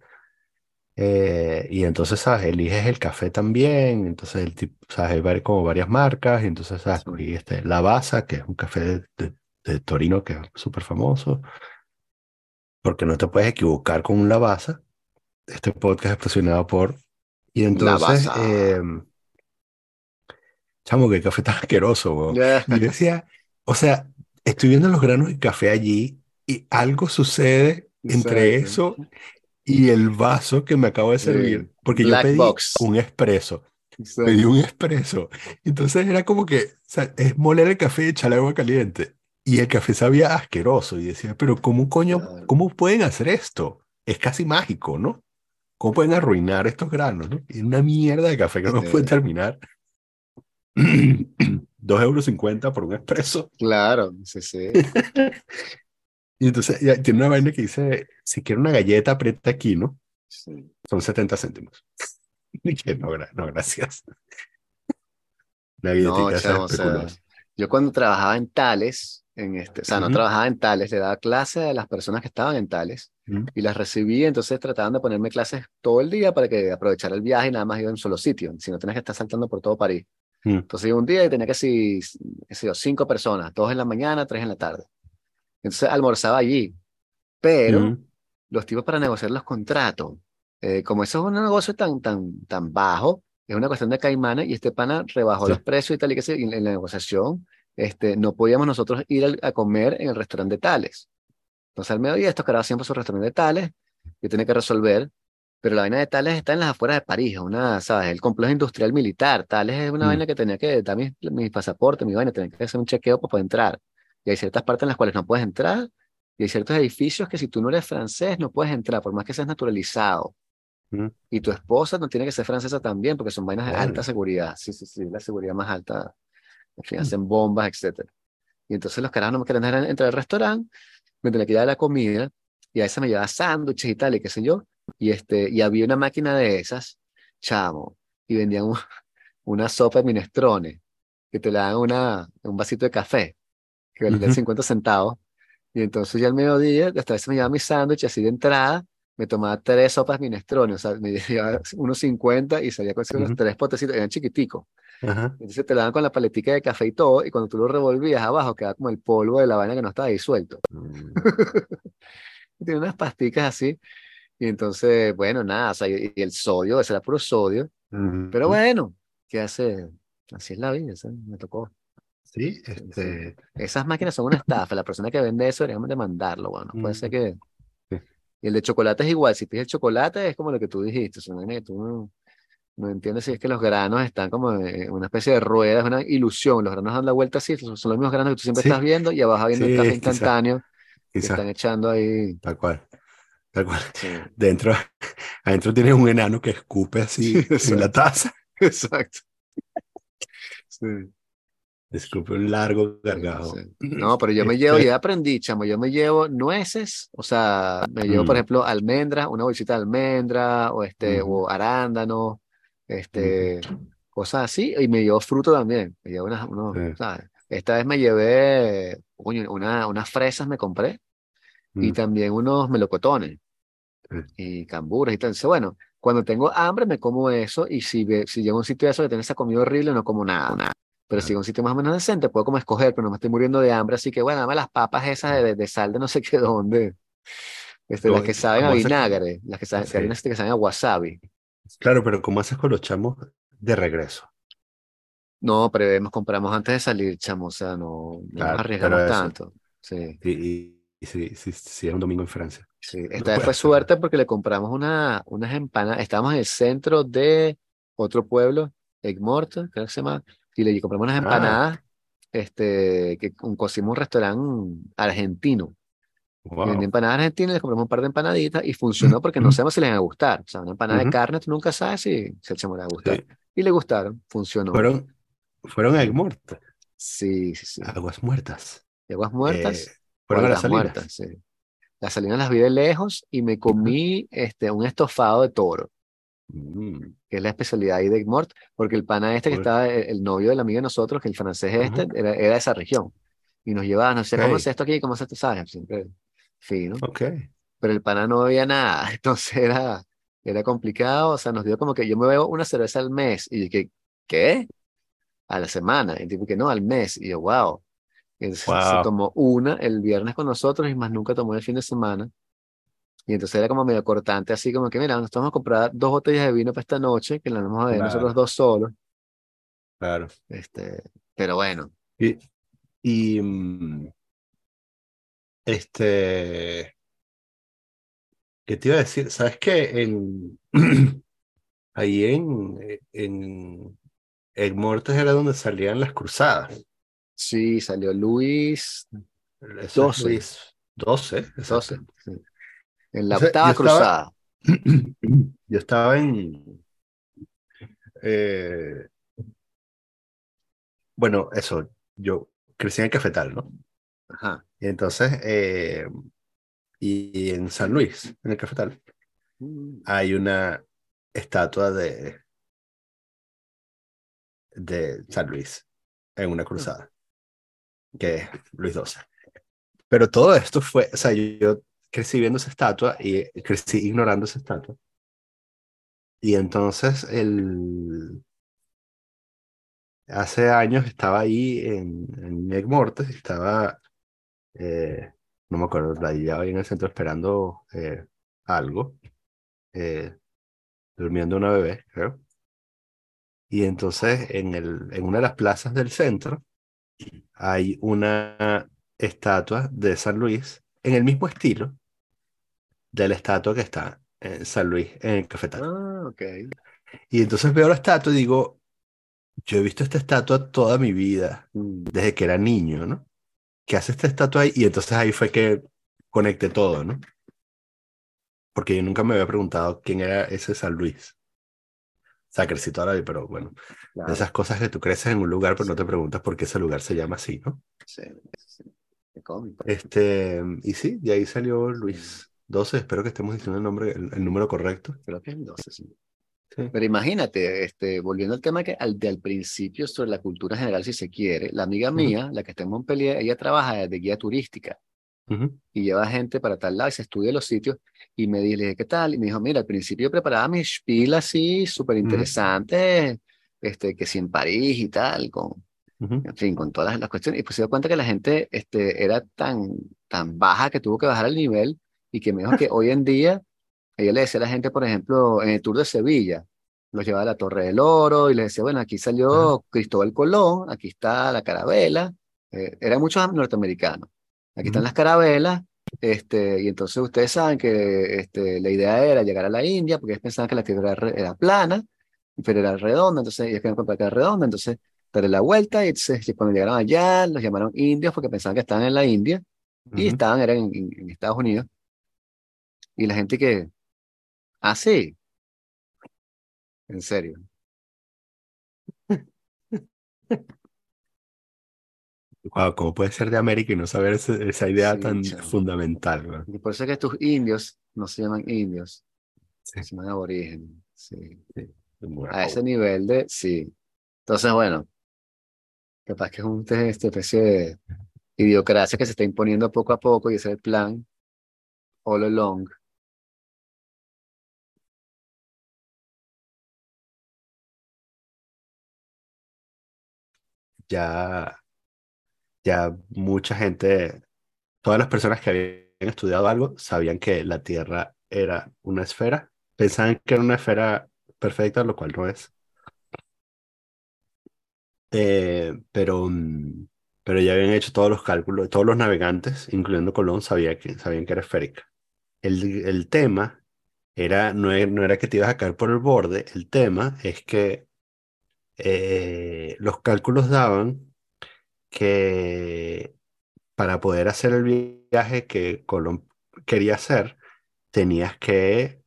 B: eh, y entonces, ¿sabes? Eliges el café también, entonces el tipo, ¿sabes? Hay como varias marcas, y entonces, ¿sabes? Cogí este, Lavazza, que es un café de, de- de Torino que es súper famoso, porque no te puedes equivocar con un Lavazza. Este podcast es patrocinado por... Y entonces, eh, chamo, qué café tan asqueroso, weón.
A: Ya.
B: Y yo decía, o sea, estoy viendo los granos de café allí y algo sucede entre eso y el vaso que me acabo de servir, porque yo
A: Black
B: pedí
A: box.
B: un espresso,
A: Exacto.
B: pedí un espresso. Entonces era como que, o sea, es moler el café y echarle agua caliente. Y el café sabía asqueroso. Y decía, pero ¿cómo coño, cómo pueden hacer esto? Es casi mágico, ¿no? ¿Cómo pueden arruinar estos granos, ¿no? Y una mierda de café que no
A: Sí.
B: puede terminar. [clears throat] Dos euros cincuenta por un espresso.
A: Claro, sí, sí. [laughs]
B: Y entonces ya, tiene una vaina que dice, si quiere una galleta, aprieta aquí, ¿no?
A: sí.
B: Son 70 céntimos. [laughs] Y que no, gra- no, gracias. Una
A: No, chamo, o sea, yo cuando trabajaba en Tales, en este, o sea, no trabajaba en Tales, le daba clase a las personas que estaban en Tales y las recibía, entonces trataban de ponerme clases todo el día para que aprovechara el viaje y nada más iba en un solo sitio, si no tenías que estar saltando por todo París.
B: Mm.
A: Entonces iba un día y tenía que si, qué sé yo, cinco personas, dos en la mañana, tres en la tarde. Entonces almorzaba allí, pero
B: Ujú.
A: los tipos para negociar los contratos, eh, como eso es un negocio tan, tan, tan bajo, es una cuestión de caimanes y este pana rebajó
B: Sí.
A: los precios y tal y que se, y en la negociación este, no podíamos nosotros ir al- a comer en el restaurante de Tales. Entonces al mediodía estos carajos siempre su restaurante de Tales, yo tenía que resolver, pero la vaina de Tales está en las afueras de París, una, ¿sabes? El complejo industrial militar, Tales es una
B: Mm.
A: vaina que tenía que dar mi, mi pasaporte, mi vaina, tenía que hacer un chequeo para poder entrar. Y hay ciertas partes en las cuales no puedes entrar, y hay ciertos edificios que si tú no eres francés no puedes entrar, por más que seas naturalizado.
B: Mm.
A: Y tu esposa no tiene que ser francesa también, porque son vainas de alta seguridad. Sí, sí, sí, la seguridad más alta. En fin,
B: Mm.
A: hacen bombas, etcétera. Y entonces los carajos no me querían dejar entrar al restaurante, me tenía que llevar la comida, y a esa me llevaba sándwiches y tal, y qué sé yo. Y, este, y había una máquina de esas, chamo, y vendían un- [laughs] una sopa de minestrone, que te la dan una, un vasito de café, que valía
B: Ujú.
A: 50 centavos. Y entonces ya al mediodía, hasta vez me llevaba mi sándwich así de entrada, me tomaba tres sopas minestrone, o sea, me [laughs] llevaba unos 50 y salía con unos
B: Ujú.
A: tres potecitos, eran chiquiticos.
B: Ajá.
A: Entonces te la dan con la paletica de café y todo, y cuando tú lo revolvías abajo, quedaba como el polvo de la vaina que no estaba disuelto.
B: Mm. [laughs]
A: Tiene unas pasticas así, y entonces, bueno, nada, o sea, y, el sodio, ese era puro sodio, pero
B: Ujú.
A: bueno, ¿qué hace? Así es la vida, me tocó.
B: Sí, este,
A: Esas máquinas son una estafa, la persona que vende eso deberíamos demandarlo, bueno, puede ser que...
B: sí.
A: Y el de chocolate es igual, si pides el chocolate es como lo que tú dijiste, o sea, nene, tú no, no entiendes si es que los granos están como en una especie de rueda, es una ilusión, los granos dan la vuelta así, son, los mismos granos que tú siempre
B: Sí,
A: estás viendo y abajo viendo el café instantáneo que
B: quizás,
A: están echando ahí.
B: tal cual, tal cual.
A: Sí,
B: Dentro, [laughs] adentro tienes un enano que escupe
A: sí,
B: así [laughs] en la taza, [laughs]
A: exacto. Sí,
B: escupe un largo
A: sí. No, pero yo me llevo, ya aprendí, chamo, yo me llevo nueces, o sea, me llevo, por
B: mm,
A: ejemplo, almendras, una bolsita de almendra, o este,
B: ujú,
A: o arándano, este, cosas así, y me llevo fruto también, me llevo unas. Esta vez me llevé, una, unas fresas me compré, y
B: mm,
A: también unos melocotones, y camburas y tal. Entonces, bueno, cuando tengo hambre me como eso, y si, si llego a un sitio de eso que tiene esa comida horrible, no como nada, nada. Pero si llego a un sitio más o menos decente, puedo como escoger, pero no me estoy muriendo de hambre, así que bueno, dame las papas esas de, de- sal de no sé qué [laughs] dónde, este, las que saben a vinagre, las que saben, hay
B: Sí,
A: unas que saben a wasabi.
B: claro, pero ¿cómo haces con los chamos de regreso?
A: No, pero nos compramos antes de salir, chamo, o sea, no, no nos
B: Claro,
A: arriesgamos tanto. Sí,
B: y, y, y si, si, si es un domingo en Francia,
A: sí.
B: no [laughs]
A: Esta vez fue suerte porque le compramos una, unas empanadas, estábamos en el centro de otro pueblo, Egmort, creo que se llama, y le compramos unas
B: Ah,
A: empanadas, este, que cocimos un restaurante argentino.
B: Wow.
A: empanadas argentinas, le compramos un par de empanaditas y funcionó porque no [clears throat] sabemos si les van a gustar. O sea, una empanada de
B: Ujú,
A: carne, tú nunca sabes si, chamo le va a gustar.
B: sí.
A: Y le gustaron, funcionó.
B: Fueron, fueron a Egmort,
A: sí, sí. sí.
B: aguas muertas.
A: de aguas muertas
B: Eh, fueron a las
A: muertas, sí. Las salinas las vi de lejos y me comí este, un estofado de toro,
B: Mm,
A: que es la especialidad ahí de Mort, porque el pana este que estaba, el, el novio de la amiga de nosotros, que el francés este,
B: Ujú.
A: era, era de esa región. Y nos llevaba, no sé, ¿cómo es esto aquí? ¿Cómo es esto? ¿Sabes? Siempre fino.
B: ok.
A: Pero el pana no bebía nada, [laughs] entonces era, era complicado, o sea, nos dio como que yo me bebo una cerveza al mes, y que, ¿qué? A la semana, y tipo que no, al mes, y yo, wow. Se tomó una el viernes con nosotros y más nunca tomó el fin de semana. Y entonces era como medio cortante, así como que, mira, nos vamos a comprar dos botellas de vino para esta noche, que las vamos a beber nosotros dos solos.
B: claro.
A: Este, pero bueno,
B: Y, y, mm, este, ¿qué te iba a decir? ¿Sabes qué? En, [clears throat] ahí en, en, en Mortes era donde salían las cruzadas.
A: Sí, salió Luis
B: Eso es
A: 12,
B: Luis 12,
A: 12,
B: exacto.
A: sí, en la octava
B: estaba,
A: cruzada. [clears throat]
B: yo estaba en, eh, bueno, eso, yo crecí en el Cafetal, ¿no?
A: Ajá.
B: Y entonces, eh, y, y en San Luis, en el Cafetal,
A: Mm,
B: hay una estatua de, de San Luis en una
A: ah,
B: cruzada, que es Luis XII. Pero todo esto fue, o sea, yo, crecí viendo esa estatua y crecí ignorando esa estatua. Y entonces, el, hace años estaba ahí en, en Egg Mortes, estaba, eh, no me acuerdo, ahí en el centro esperando eh, algo, eh, durmiendo una bebé, creo. Y entonces en, el, en una de las plazas del centro hay una estatua de San Luis en el mismo estilo de la estatua que está en San Luis, en el Cafetal.
A: Ah, ok.
B: Y entonces veo la estatua y digo, yo he visto esta estatua toda mi vida,
A: Mm,
B: desde que era niño, ¿no? ¿Qué hace esta estatua ahí? Y entonces ahí fue que conecté todo, ¿no? Porque yo nunca me había preguntado quién era ese San Luis. O sea, crecí toda la vida, pero bueno,
A: claro,
B: esas cosas que tú creces en un lugar, pero no
A: sí,
B: te preguntas por qué ese lugar se llama así, ¿no?
A: sí, sí, qué cómico.
B: Este, y sí, de ahí salió Luis 12, espero que estemos diciendo el nombre, el, el número correcto.
A: Creo que es el 12, sí.
B: Sí.
A: Pero imagínate, este, volviendo al tema que al, de al principio sobre la cultura general, si se quiere, la amiga mía, la que está en Montpellier, ella trabaja de guía turística y lleva gente para tal lado y se estudia los sitios. Y me dije, le dije, ¿qué tal? Y me dijo, mira, al principio preparaba mi spiel así, súper
B: ujú,
A: interesante, este, que si en París y tal, con, en fin, con todas las, las cuestiones. Y pues se dio cuenta que la gente este, era tan, tan baja que tuvo que bajar el nivel y que me dijo que hoy en día, ella le decía a la gente, por ejemplo, en el Tour de Sevilla, los llevaba a la Torre del Oro y les decía, bueno, aquí salió Cristóbal Colón, aquí está la carabela, eh, eran muchos norteamericanos, aquí están las carabelas, este, y entonces ustedes saben que este, la idea era llegar a la India, porque ellos pensaban que la Tierra era, era plana, pero era redonda, entonces ellos querían comprar que era redonda, entonces darle la vuelta, y entonces cuando llegaron allá, los llamaron indios porque pensaban que estaban en la India, y
B: ujú.
A: estaban, eran en, en- en Estados Unidos, y la gente que, ah, sí, en serio. [laughs]
B: Wow, ¿cómo puede ser de América y no saber ese- esa idea
A: Sí,
B: tan fundamental, ¿no?
A: Y por eso es que estos indios no se llaman indios,
B: Sí,
A: se llaman aborígenes. Sí.
B: sí.
A: A ese
B: Wow.
A: nivel de, sí. Entonces, bueno, capaz que es un, esta especie de idiocracia que se está imponiendo poco a poco y ese es el plan all along.
B: Ya, ya mucha gente, todas las personas que habían estudiado algo sabían que la Tierra era una esfera, pensaban que era una esfera perfecta, lo cual no es. Eh, pero, mm, pero ya habían hecho todos los cálculos, todos los navegantes, incluyendo Colón, sabía que, sabían que era esférica. El, el tema era, no, era, no era que te ibas a caer por el borde, el tema es que eh, los cálculos daban que para poder hacer el viaje que Colón quería hacer, tenías que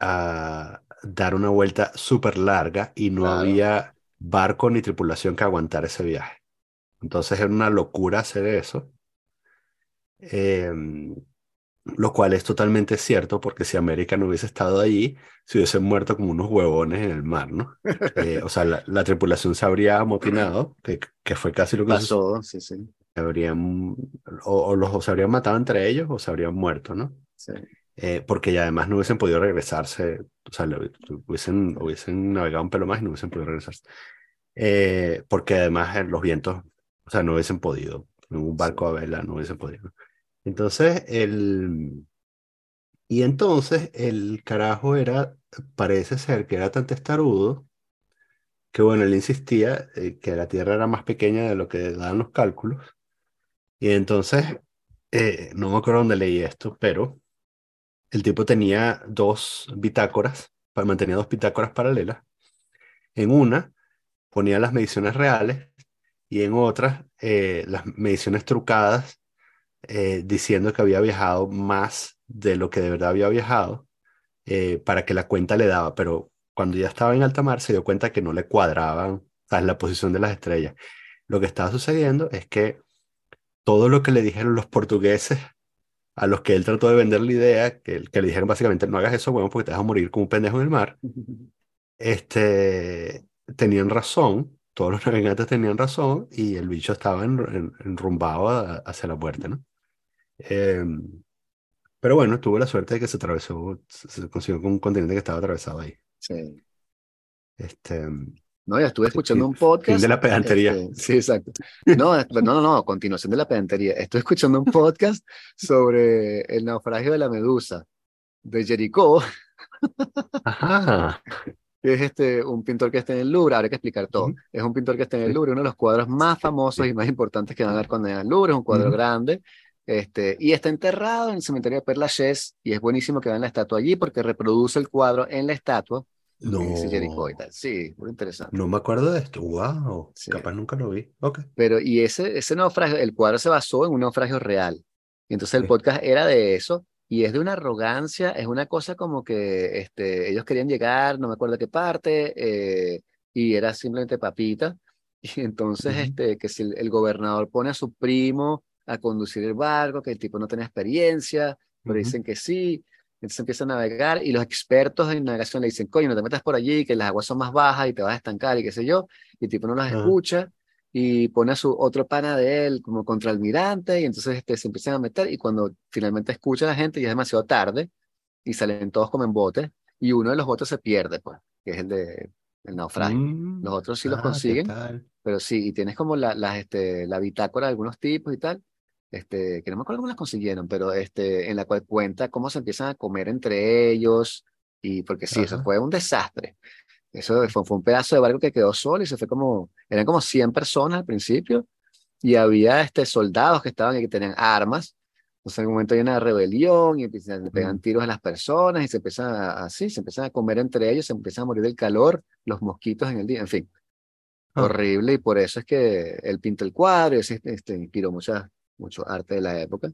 B: ah, dar una vuelta súper larga y no
A: Claro.
B: había barco ni tripulación que aguantara ese viaje. Entonces era una locura hacer eso. Em, lo cual es totalmente cierto, porque si América no hubiese estado allí, se hubiesen muerto como unos huevones en el mar, ¿no? Eh, o sea, la, tripulación se habría amotinado, que, que fue casi lo que
A: pasó. Sí, sí.
B: Habrían, o, los se habrían matado entre ellos o se habrían muerto, ¿no?
A: Sí.
B: Eh, porque ya además no hubiesen podido regresarse, o sea, hubiesen, hubiesen navegado un pelo más y no hubiesen podido regresarse. Eh, porque además los vientos, o sea, no hubiesen podido, en un barco a vela no hubiesen podido. Entonces, el... Y entonces el carajo era, parece ser que era tan testarudo, que bueno, él insistía eh, que la Tierra era más pequeña de lo que daban los cálculos. Y entonces, eh, no me acuerdo dónde leí esto, pero el tipo tenía dos bitácoras, mantenía dos bitácoras paralelas. En una ponía las mediciones reales y en otras eh, las mediciones trucadas eh, diciendo que había viajado más de lo que de verdad había viajado eh, para que la cuenta le daba, pero cuando ya estaba en alta mar se dio cuenta que no le cuadraban la posición de las estrellas. Lo que estaba sucediendo es que todo lo que le dijeron los portugueses a los que él trató de vender la idea, que, que le dijeron básicamente no hagas eso, bueno, porque te vas a morir como un pendejo en el mar, [laughs] este, tenían razón, todos los [laughs] navegantes tenían razón y el bicho estaba enrumbado hacia la muerte, ¿no? Em, pero bueno, tuvo la suerte de que se atravesó, se consiguió con un continente que estaba atravesado ahí.
A: Sí.
B: Este,
A: no, ya estuve escuchando un podcast.
B: Fin de la pedantería.
A: Este, sí, exacto. No, no, no, no, continuación de la pedantería. Estoy escuchando un podcast sobre el naufragio de la medusa de Jericó.
B: Ajá. [laughs]
A: Es este, un pintor que está en el Louvre, habrá que explicar todo. Es un pintor que está en el Louvre, uno de los cuadros más famosos y más importantes que van a ver cuando en el Louvre, es un cuadro grande, este, y está enterrado en el cementerio de Père Lachaise y es buenísimo que vean la estatua allí porque reproduce el cuadro en la estatua.
B: No.
A: Sí, muy interesante.
B: No me acuerdo de esto. Wow. Capaz nunca lo vi. Okay.
A: Pero, y ese, ese naufragio, el cuadro se basó en un naufragio real. Y entonces el podcast era de eso. Y es de una arrogancia, es una cosa como que este, ellos querían llegar, no me acuerdo de qué parte, eh, y era simplemente papita. [laughs] Y entonces, este, que si el, el, gobernador pone a su primo a conducir el barco, que el tipo no tenía experiencia, pero dicen que sí. Entonces empieza a navegar y los expertos en navegación le dicen, coño, no te metas por allí, que las aguas son más bajas y te vas a estancar y qué sé yo. Y el tipo no las escucha y pone a su otro pana de él como contraalmirante y entonces este, se empiezan a meter y cuando finalmente escucha a la gente ya es demasiado tarde y salen todos como en botes y uno de los botes se pierde, pues, que es el de el naufragio. Mm, los otros sí los ah, consiguen, pero sí, y tienes como la, la, este, la bitácora de algunos tipos y tal, este, que no me acuerdo cómo las consiguieron, pero este, en la cual cuenta cómo se empiezan a comer entre ellos, y porque sí, eso fue un desastre. Eso fue, fue, un pedazo de barco que quedó solo y se fue como, eran como 100 personas al principio, y había este, soldados que estaban y que tenían armas. Entonces en un momento hay una rebelión y empiezan, pegan tiros a las personas y se empiezan a, así, se empiezan a comer entre ellos, se empiezan a morir del calor, los mosquitos en el día, en fin. Ah. Horrible, y por eso es que él pinta el cuadro y este, este, inspiró muchas mucho arte de la época.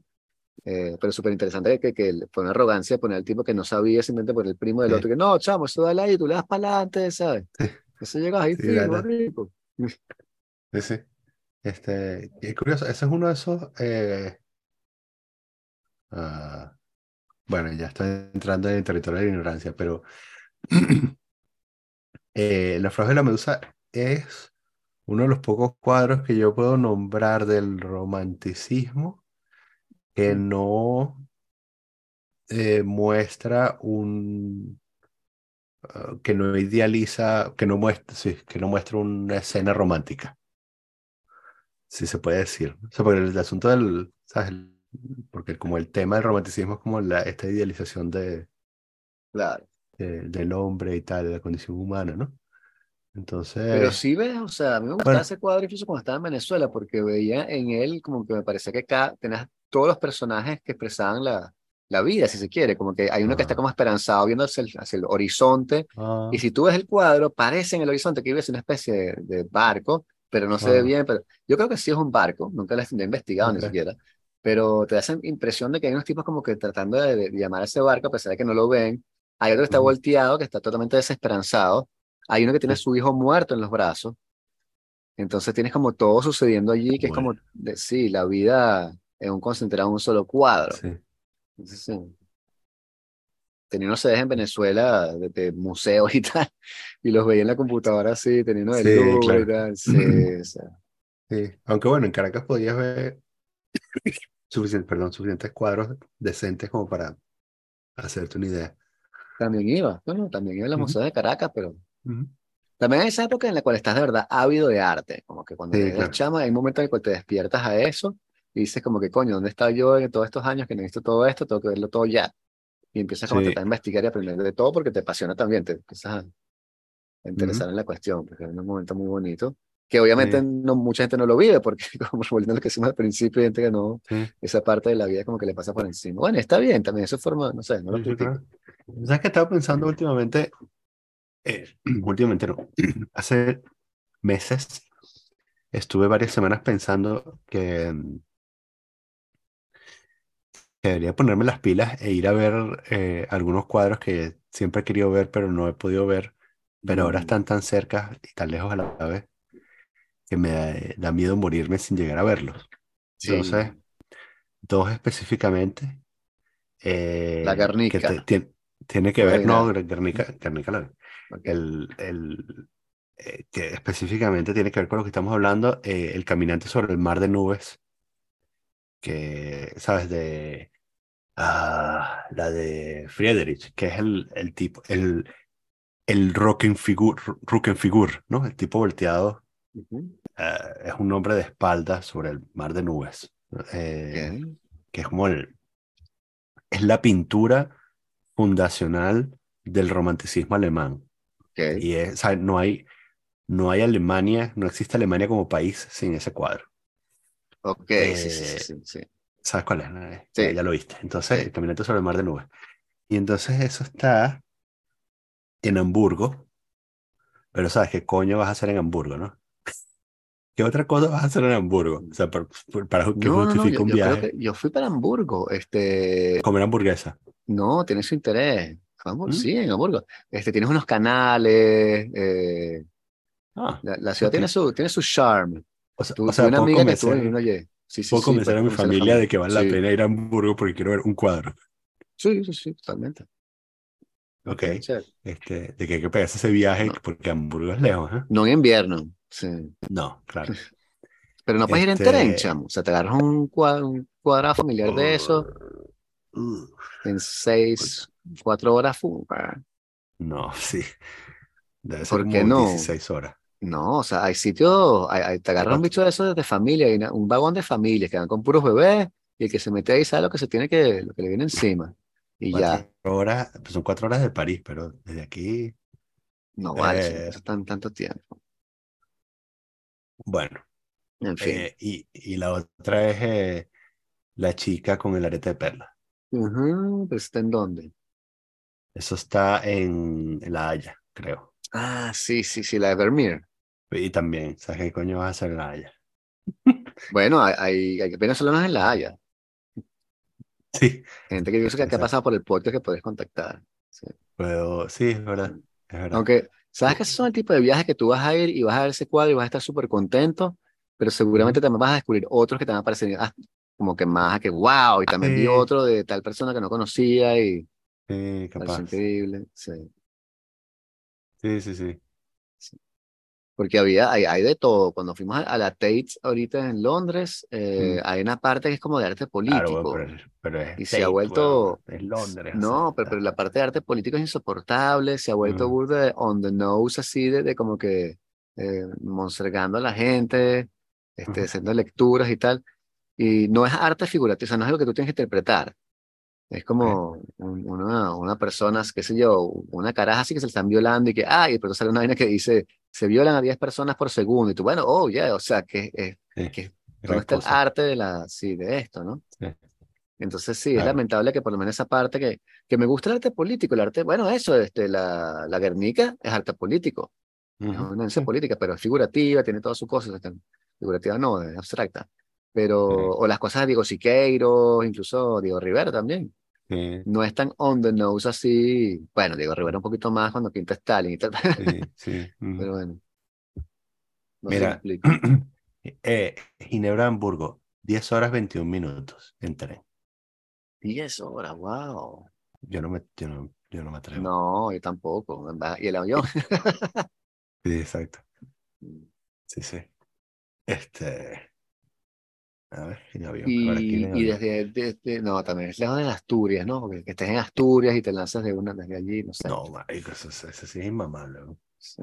A: Eh, pero súper interesante que, que fue una arrogancia poner al tipo que no sabía simplemente por el primo del otro, que no, chamo, eso da ahí, tú le das para adelante, ¿sabes? Eso llega ahí, sí, rico.
B: Sí, sí. Este, es curioso, ese es uno de esos. Eh, uh, bueno, ya estoy entrando en el territorio de la ignorancia, pero [clears throat] eh, el naufragio de la medusa es uno de los pocos cuadros que yo puedo nombrar del romanticismo que no eh, muestra un ah, que no idealiza, que no muestra, sí, que no muestra una escena romántica. Si se puede decir. O sea, porque el, asunto del, ¿sabes? porque como el tema del romanticismo es como la, esta idealización de,
A: claro.
B: del hombre y tal, de la condición humana, ¿no? Entonces.
A: Pero sí ves, o sea, a mí me gustaba ese cuadro incluso cuando estaba en Venezuela, porque veía en él como que me parecía que acá tenías todos los personajes que expresaban la, la vida, si se quiere, como que hay uno que está ah. como esperanzado viendo hacia el, hacia el horizonte,
B: ah.
A: y si tú ves el cuadro, parece en el horizonte que vives una especie de, barco, pero no se ve ah. bien, pero yo creo que sí es un barco, nunca lo he investigado ni siquiera, pero te da esa impresión de que hay unos tipos como que tratando de, llamar a ese barco, a pesar de que no lo ven, hay otro que está volteado, que está totalmente desesperanzado, hay uno que tiene a su hijo muerto en los brazos. Entonces tienes como todo sucediendo allí, que es como, sí, la vida, en un concentrado en un solo cuadro.
B: Sí.
A: Entonces, sí. Tenía unos CDs en Venezuela de, de museos y [laughs] tal, y los veía en la computadora así, teniendo el
B: Sí,
A: Louvre
B: claro.
A: y tal. Sí, [clears throat] o sea,
B: Sí. Aunque bueno, en Caracas podías ver suficientes, perdón, suficientes cuadros decentes como para hacerte una idea.
A: también iba, bueno, también iba a los
B: Ujú.
A: museos de Caracas, pero También hay esa época en la cual estás de verdad ávido de arte, como que cuando
B: Sí,
A: eres
B: claro.
A: chama, hay un momento en el cual te despiertas a eso y dices como que, coño, ¿dónde estaba yo en todos estos años que no he visto todo esto? Tengo que verlo todo ya. Y empiezas como a
B: Sí.
A: investigar y aprender de todo porque te apasiona también, te empiezas a interesar en la cuestión, porque es un momento muy bonito, que obviamente
B: Sí.
A: no, mucha gente no lo vive, porque [laughs] como volviendo a lo que decimos al principio, hay gente que no, esa parte de la vida como que le pasa por encima. Bueno, está bien también, eso forma, no sé, no lo critico.
B: ¿Sabes qué estaba pensando últimamente? Eh, [clears throat] últimamente no. [clears throat] Hace meses estuve varias semanas pensando que, que debería ponerme las pilas e ir a ver eh, algunos cuadros que siempre he querido ver, pero no he podido ver, pero ahora
A: Mm,
B: están tan cerca y tan lejos a la vez que me da, da miedo morirme sin llegar a verlos.
A: sí,
B: Entonces, dos específicamente eh,
A: la
B: que te-
A: Guernica,
B: tien- tiene que ver, no. Guernica, Guernica la-
A: Ok.
B: el, el, eh, que específicamente tiene que ver con lo que estamos hablando, eh, el caminante sobre el mar de nubes, que, ¿sabes? De ah, la de Friedrich, que es el, el tipo, el, el Rockenfigur, Rockenfigur, ¿no? El tipo volteado, eh, es un hombre de espaldas sobre el mar de nubes, eh, que es como el, es la pintura fundacional del romanticismo alemán.
A: Ok,
B: Y es, o sea, no hay, no hay Alemania, no existe Alemania como país sin ese cuadro.
A: ok, sí, sí, sí,
B: Eh,
A: sí, sí.
B: ¿Sabes cuál es? no? Eh,
A: Sí.
B: Ya, lo viste. Entonces,
A: Sí.
B: el caminante sobre el mar de nubes. Y entonces eso está en Hamburgo. Pero ¿sabes qué coño vas a hacer en Hamburgo, no? [laughs] ¿Qué otra cosa vas a hacer en Hamburgo? O sea, para, para que
A: No, no, no,
B: justifique
A: yo,
B: un
A: yo creo
B: viaje,
A: que yo fui para Hamburgo, este,
B: comer hamburguesa.
A: no, tiene su interés. Hamburgo,
B: ¿Mm?
A: sí, en Hamburgo. Este, tienes unos canales, eh,
B: Ah,
A: la, la ciudad tiene
B: ok.
A: su, tiene su charme.
B: O sea,
A: Tu-
B: o sea,
A: una amiga que estuvo viviendo allí. Sí, sí,
B: puedo
A: sí,
B: convencer a mi familia de que vale la pena ir a Hamburgo porque quiero ver un cuadro.
A: sí, sí, sí, totalmente.
B: Ok. Este, de que hay que pegarse ese viaje
A: No,
B: porque Hamburgo es lejos, ¿eh?
A: no en invierno, sí.
B: No, claro. [laughs]
A: Pero no puedes ir en tren,
B: Este.
A: chamo. O sea, te agarras un, un cuadrado familiar de eso
B: uh,
A: en seis, cuatro horas. fu- ah.
B: no, [laughs] sí. Debe ser
A: ¿Por qué
B: como
A: no?
B: 16 horas.
A: No, o sea, hay sitios, hay- hay- te agarras un bicho de esos de familia, hay una- un vagón de familias que van con puros bebés y el que se mete ahí sabe lo que se tiene que, lo que le viene encima. Y ya,
B: horas, pues son cuatro horas de París, pero desde aquí,
A: no vale,
B: eh,
A: eso es tan, tanto tiempo.
B: bueno.
A: En fin.
B: eh, y, y la otra es eh, la chica con el arete de perla.
A: Pero está en dónde?
B: Eso está en, en La Haya, creo.
A: Ah, sí, sí, sí, la de Vermeer.
B: Y también, ¿sabes qué coño vas a hacer en La Haya? [laughs]
A: Bueno, hay, hay, venezolanos en La Haya. [laughs]
B: Sí,
A: Gente que dice que, que ha pasado por el puerto que puedes contactar. Sí.
B: Pero sí, es verdad, es verdad.
A: Aunque, ¿sabes que esos son el tipo de viajes que tú vas a ir y vas a ver ese cuadro y vas a estar súper contento? Pero seguramente también vas a descubrir otros que te van a parecer ah, como que más, que wow, y también vi otro de tal persona que no conocía y
B: sí, capaz.
A: increíble. Sí.
B: Sí, sí, sí.
A: Porque había, hay, hay de todo. Cuando fuimos a, a la Tate ahorita en Londres, eh,
B: Mm.
A: hay una parte que es como de arte
B: Claro,
A: político.
B: pero, es- pero es
A: Y se ha
B: Tate,
A: vuelto,
B: es Londres,
A: no, pero, pero la parte de arte político es insoportable, se ha vuelto
B: Mm,
A: burda de on the nose así, de, de como que eh, monsergando a la gente, este,
B: ujú,
A: haciendo lecturas y tal. Y no es arte figurativo, o sea, no es algo que tú tienes que interpretar. Es como un- una, una persona, qué sé yo, una caraja así que se le están violando y que, ay, pero sale una vaina que dice, se violan a 10 personas por segundo. Y tú, bueno, oh, ya, o sea, que, eh,
B: sí,
A: que ¿dónde está el arte de la, sí, de esto, ¿no?
B: Sí,
A: Entonces sí, es
B: claro.
A: lamentable que por lo menos esa parte que, que me gusta el arte político, el arte, bueno, eso, este, la, la Guernica es arte político, es
B: Ujú,
A: una
B: Sí,
A: arte política, pero es figurativa, tiene todas sus cosas, figurativa no, es abstracta. Pero, o las cosas de Diego Siqueiros, incluso Diego Rivera también.
B: Sí,
A: No es tan on the nose así. Bueno, Diego Rivera un poquito más cuando pinta Stalin y tal. [laughs]
B: sí, sí.
A: Pero bueno, no
B: Mira,
A: explico. [clears throat]
B: eh, Ginebra, Hamburgo, 10 horas 21 minutos en tren.
A: 10 horas, wow.
B: Yo no me, yo no, yo no me atrevo.
A: No, yo tampoco. ¿Y el avión? [laughs]
B: Sí, exacto. [laughs] Sí, sí. Este. A ver, en avión. Ahora aquí
A: Y,
B: en
A: y desde, desde- no, también es lejos de Asturias, ¿no? Porque que estés en Asturias y te lanzas de una desde allí, no sé.
B: No, marico, eso, eso- eso sí es inmamable. ¿no?
A: Sí,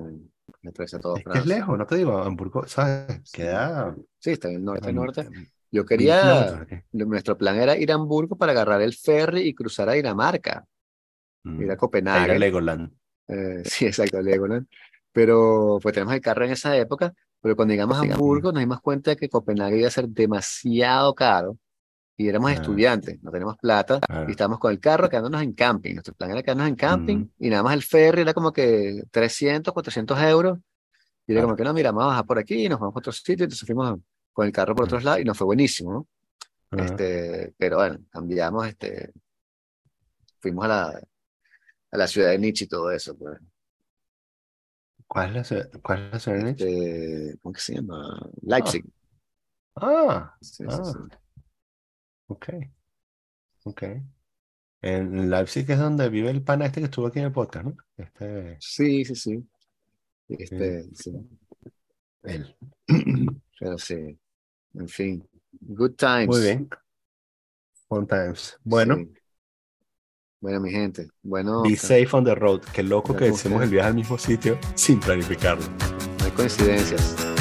A: me parece todo
B: Es que es lejos, no te digo, Hamburgo, ¿sabes?
A: Sí.
B: Queda.
A: Sí, está en el norte,
B: em,
A: norte. Yo quería, nuestro plan era ir a Hamburgo para agarrar el ferry y cruzar a Dinamarca, ir a
B: Mm, a ir a
A: Copenhague.
B: Legoland.
A: Eh, [laughs] sí, exacto, Legoland. Pero pues tenemos el carro en esa época, pero cuando llegamos a Hamburgo nos dimos cuenta de que Copenhague iba a ser demasiado caro y éramos
B: Ah.
A: estudiantes, no tenemos plata
B: Claro.
A: y estábamos con el carro quedándonos en camping. Nuestro plan era quedarnos en camping
B: Ujú.
A: y nada más el ferry era como que 300, 400 euros. Y era
B: Claro.
A: como que no, mira, vamos a bajar por aquí, nos vamos a otro sitio, entonces fuimos con el carro por otros lados y nos fue buenísimo, ¿no?
B: Ah,
A: Este, pero bueno, cambiamos, este, fuimos a la, a la ciudad de Nietzsche y todo eso, pues.
B: ¿Cuál es la ciudad, cuál es la ciudad de Nietzsche?
A: Este, ¿cómo que se llama? Leipzig.
B: Ah,
A: Sí, sí,
B: ah,
A: sí.
B: ok, ok. En Leipzig es donde vive el pana este que estuvo aquí en el podcast, ¿no? Este,
A: Sí, sí, sí. Este, sí.
B: él. [clears throat]
A: Pero sí. En fin. Good times.
B: Muy bien. Fun times. Bueno,
A: Sí. Bueno, mi gente. Bueno,
B: be safe on the road. Qué loco que hicimos el viaje al mismo sitio sin planificarlo.
A: no hay coincidencias.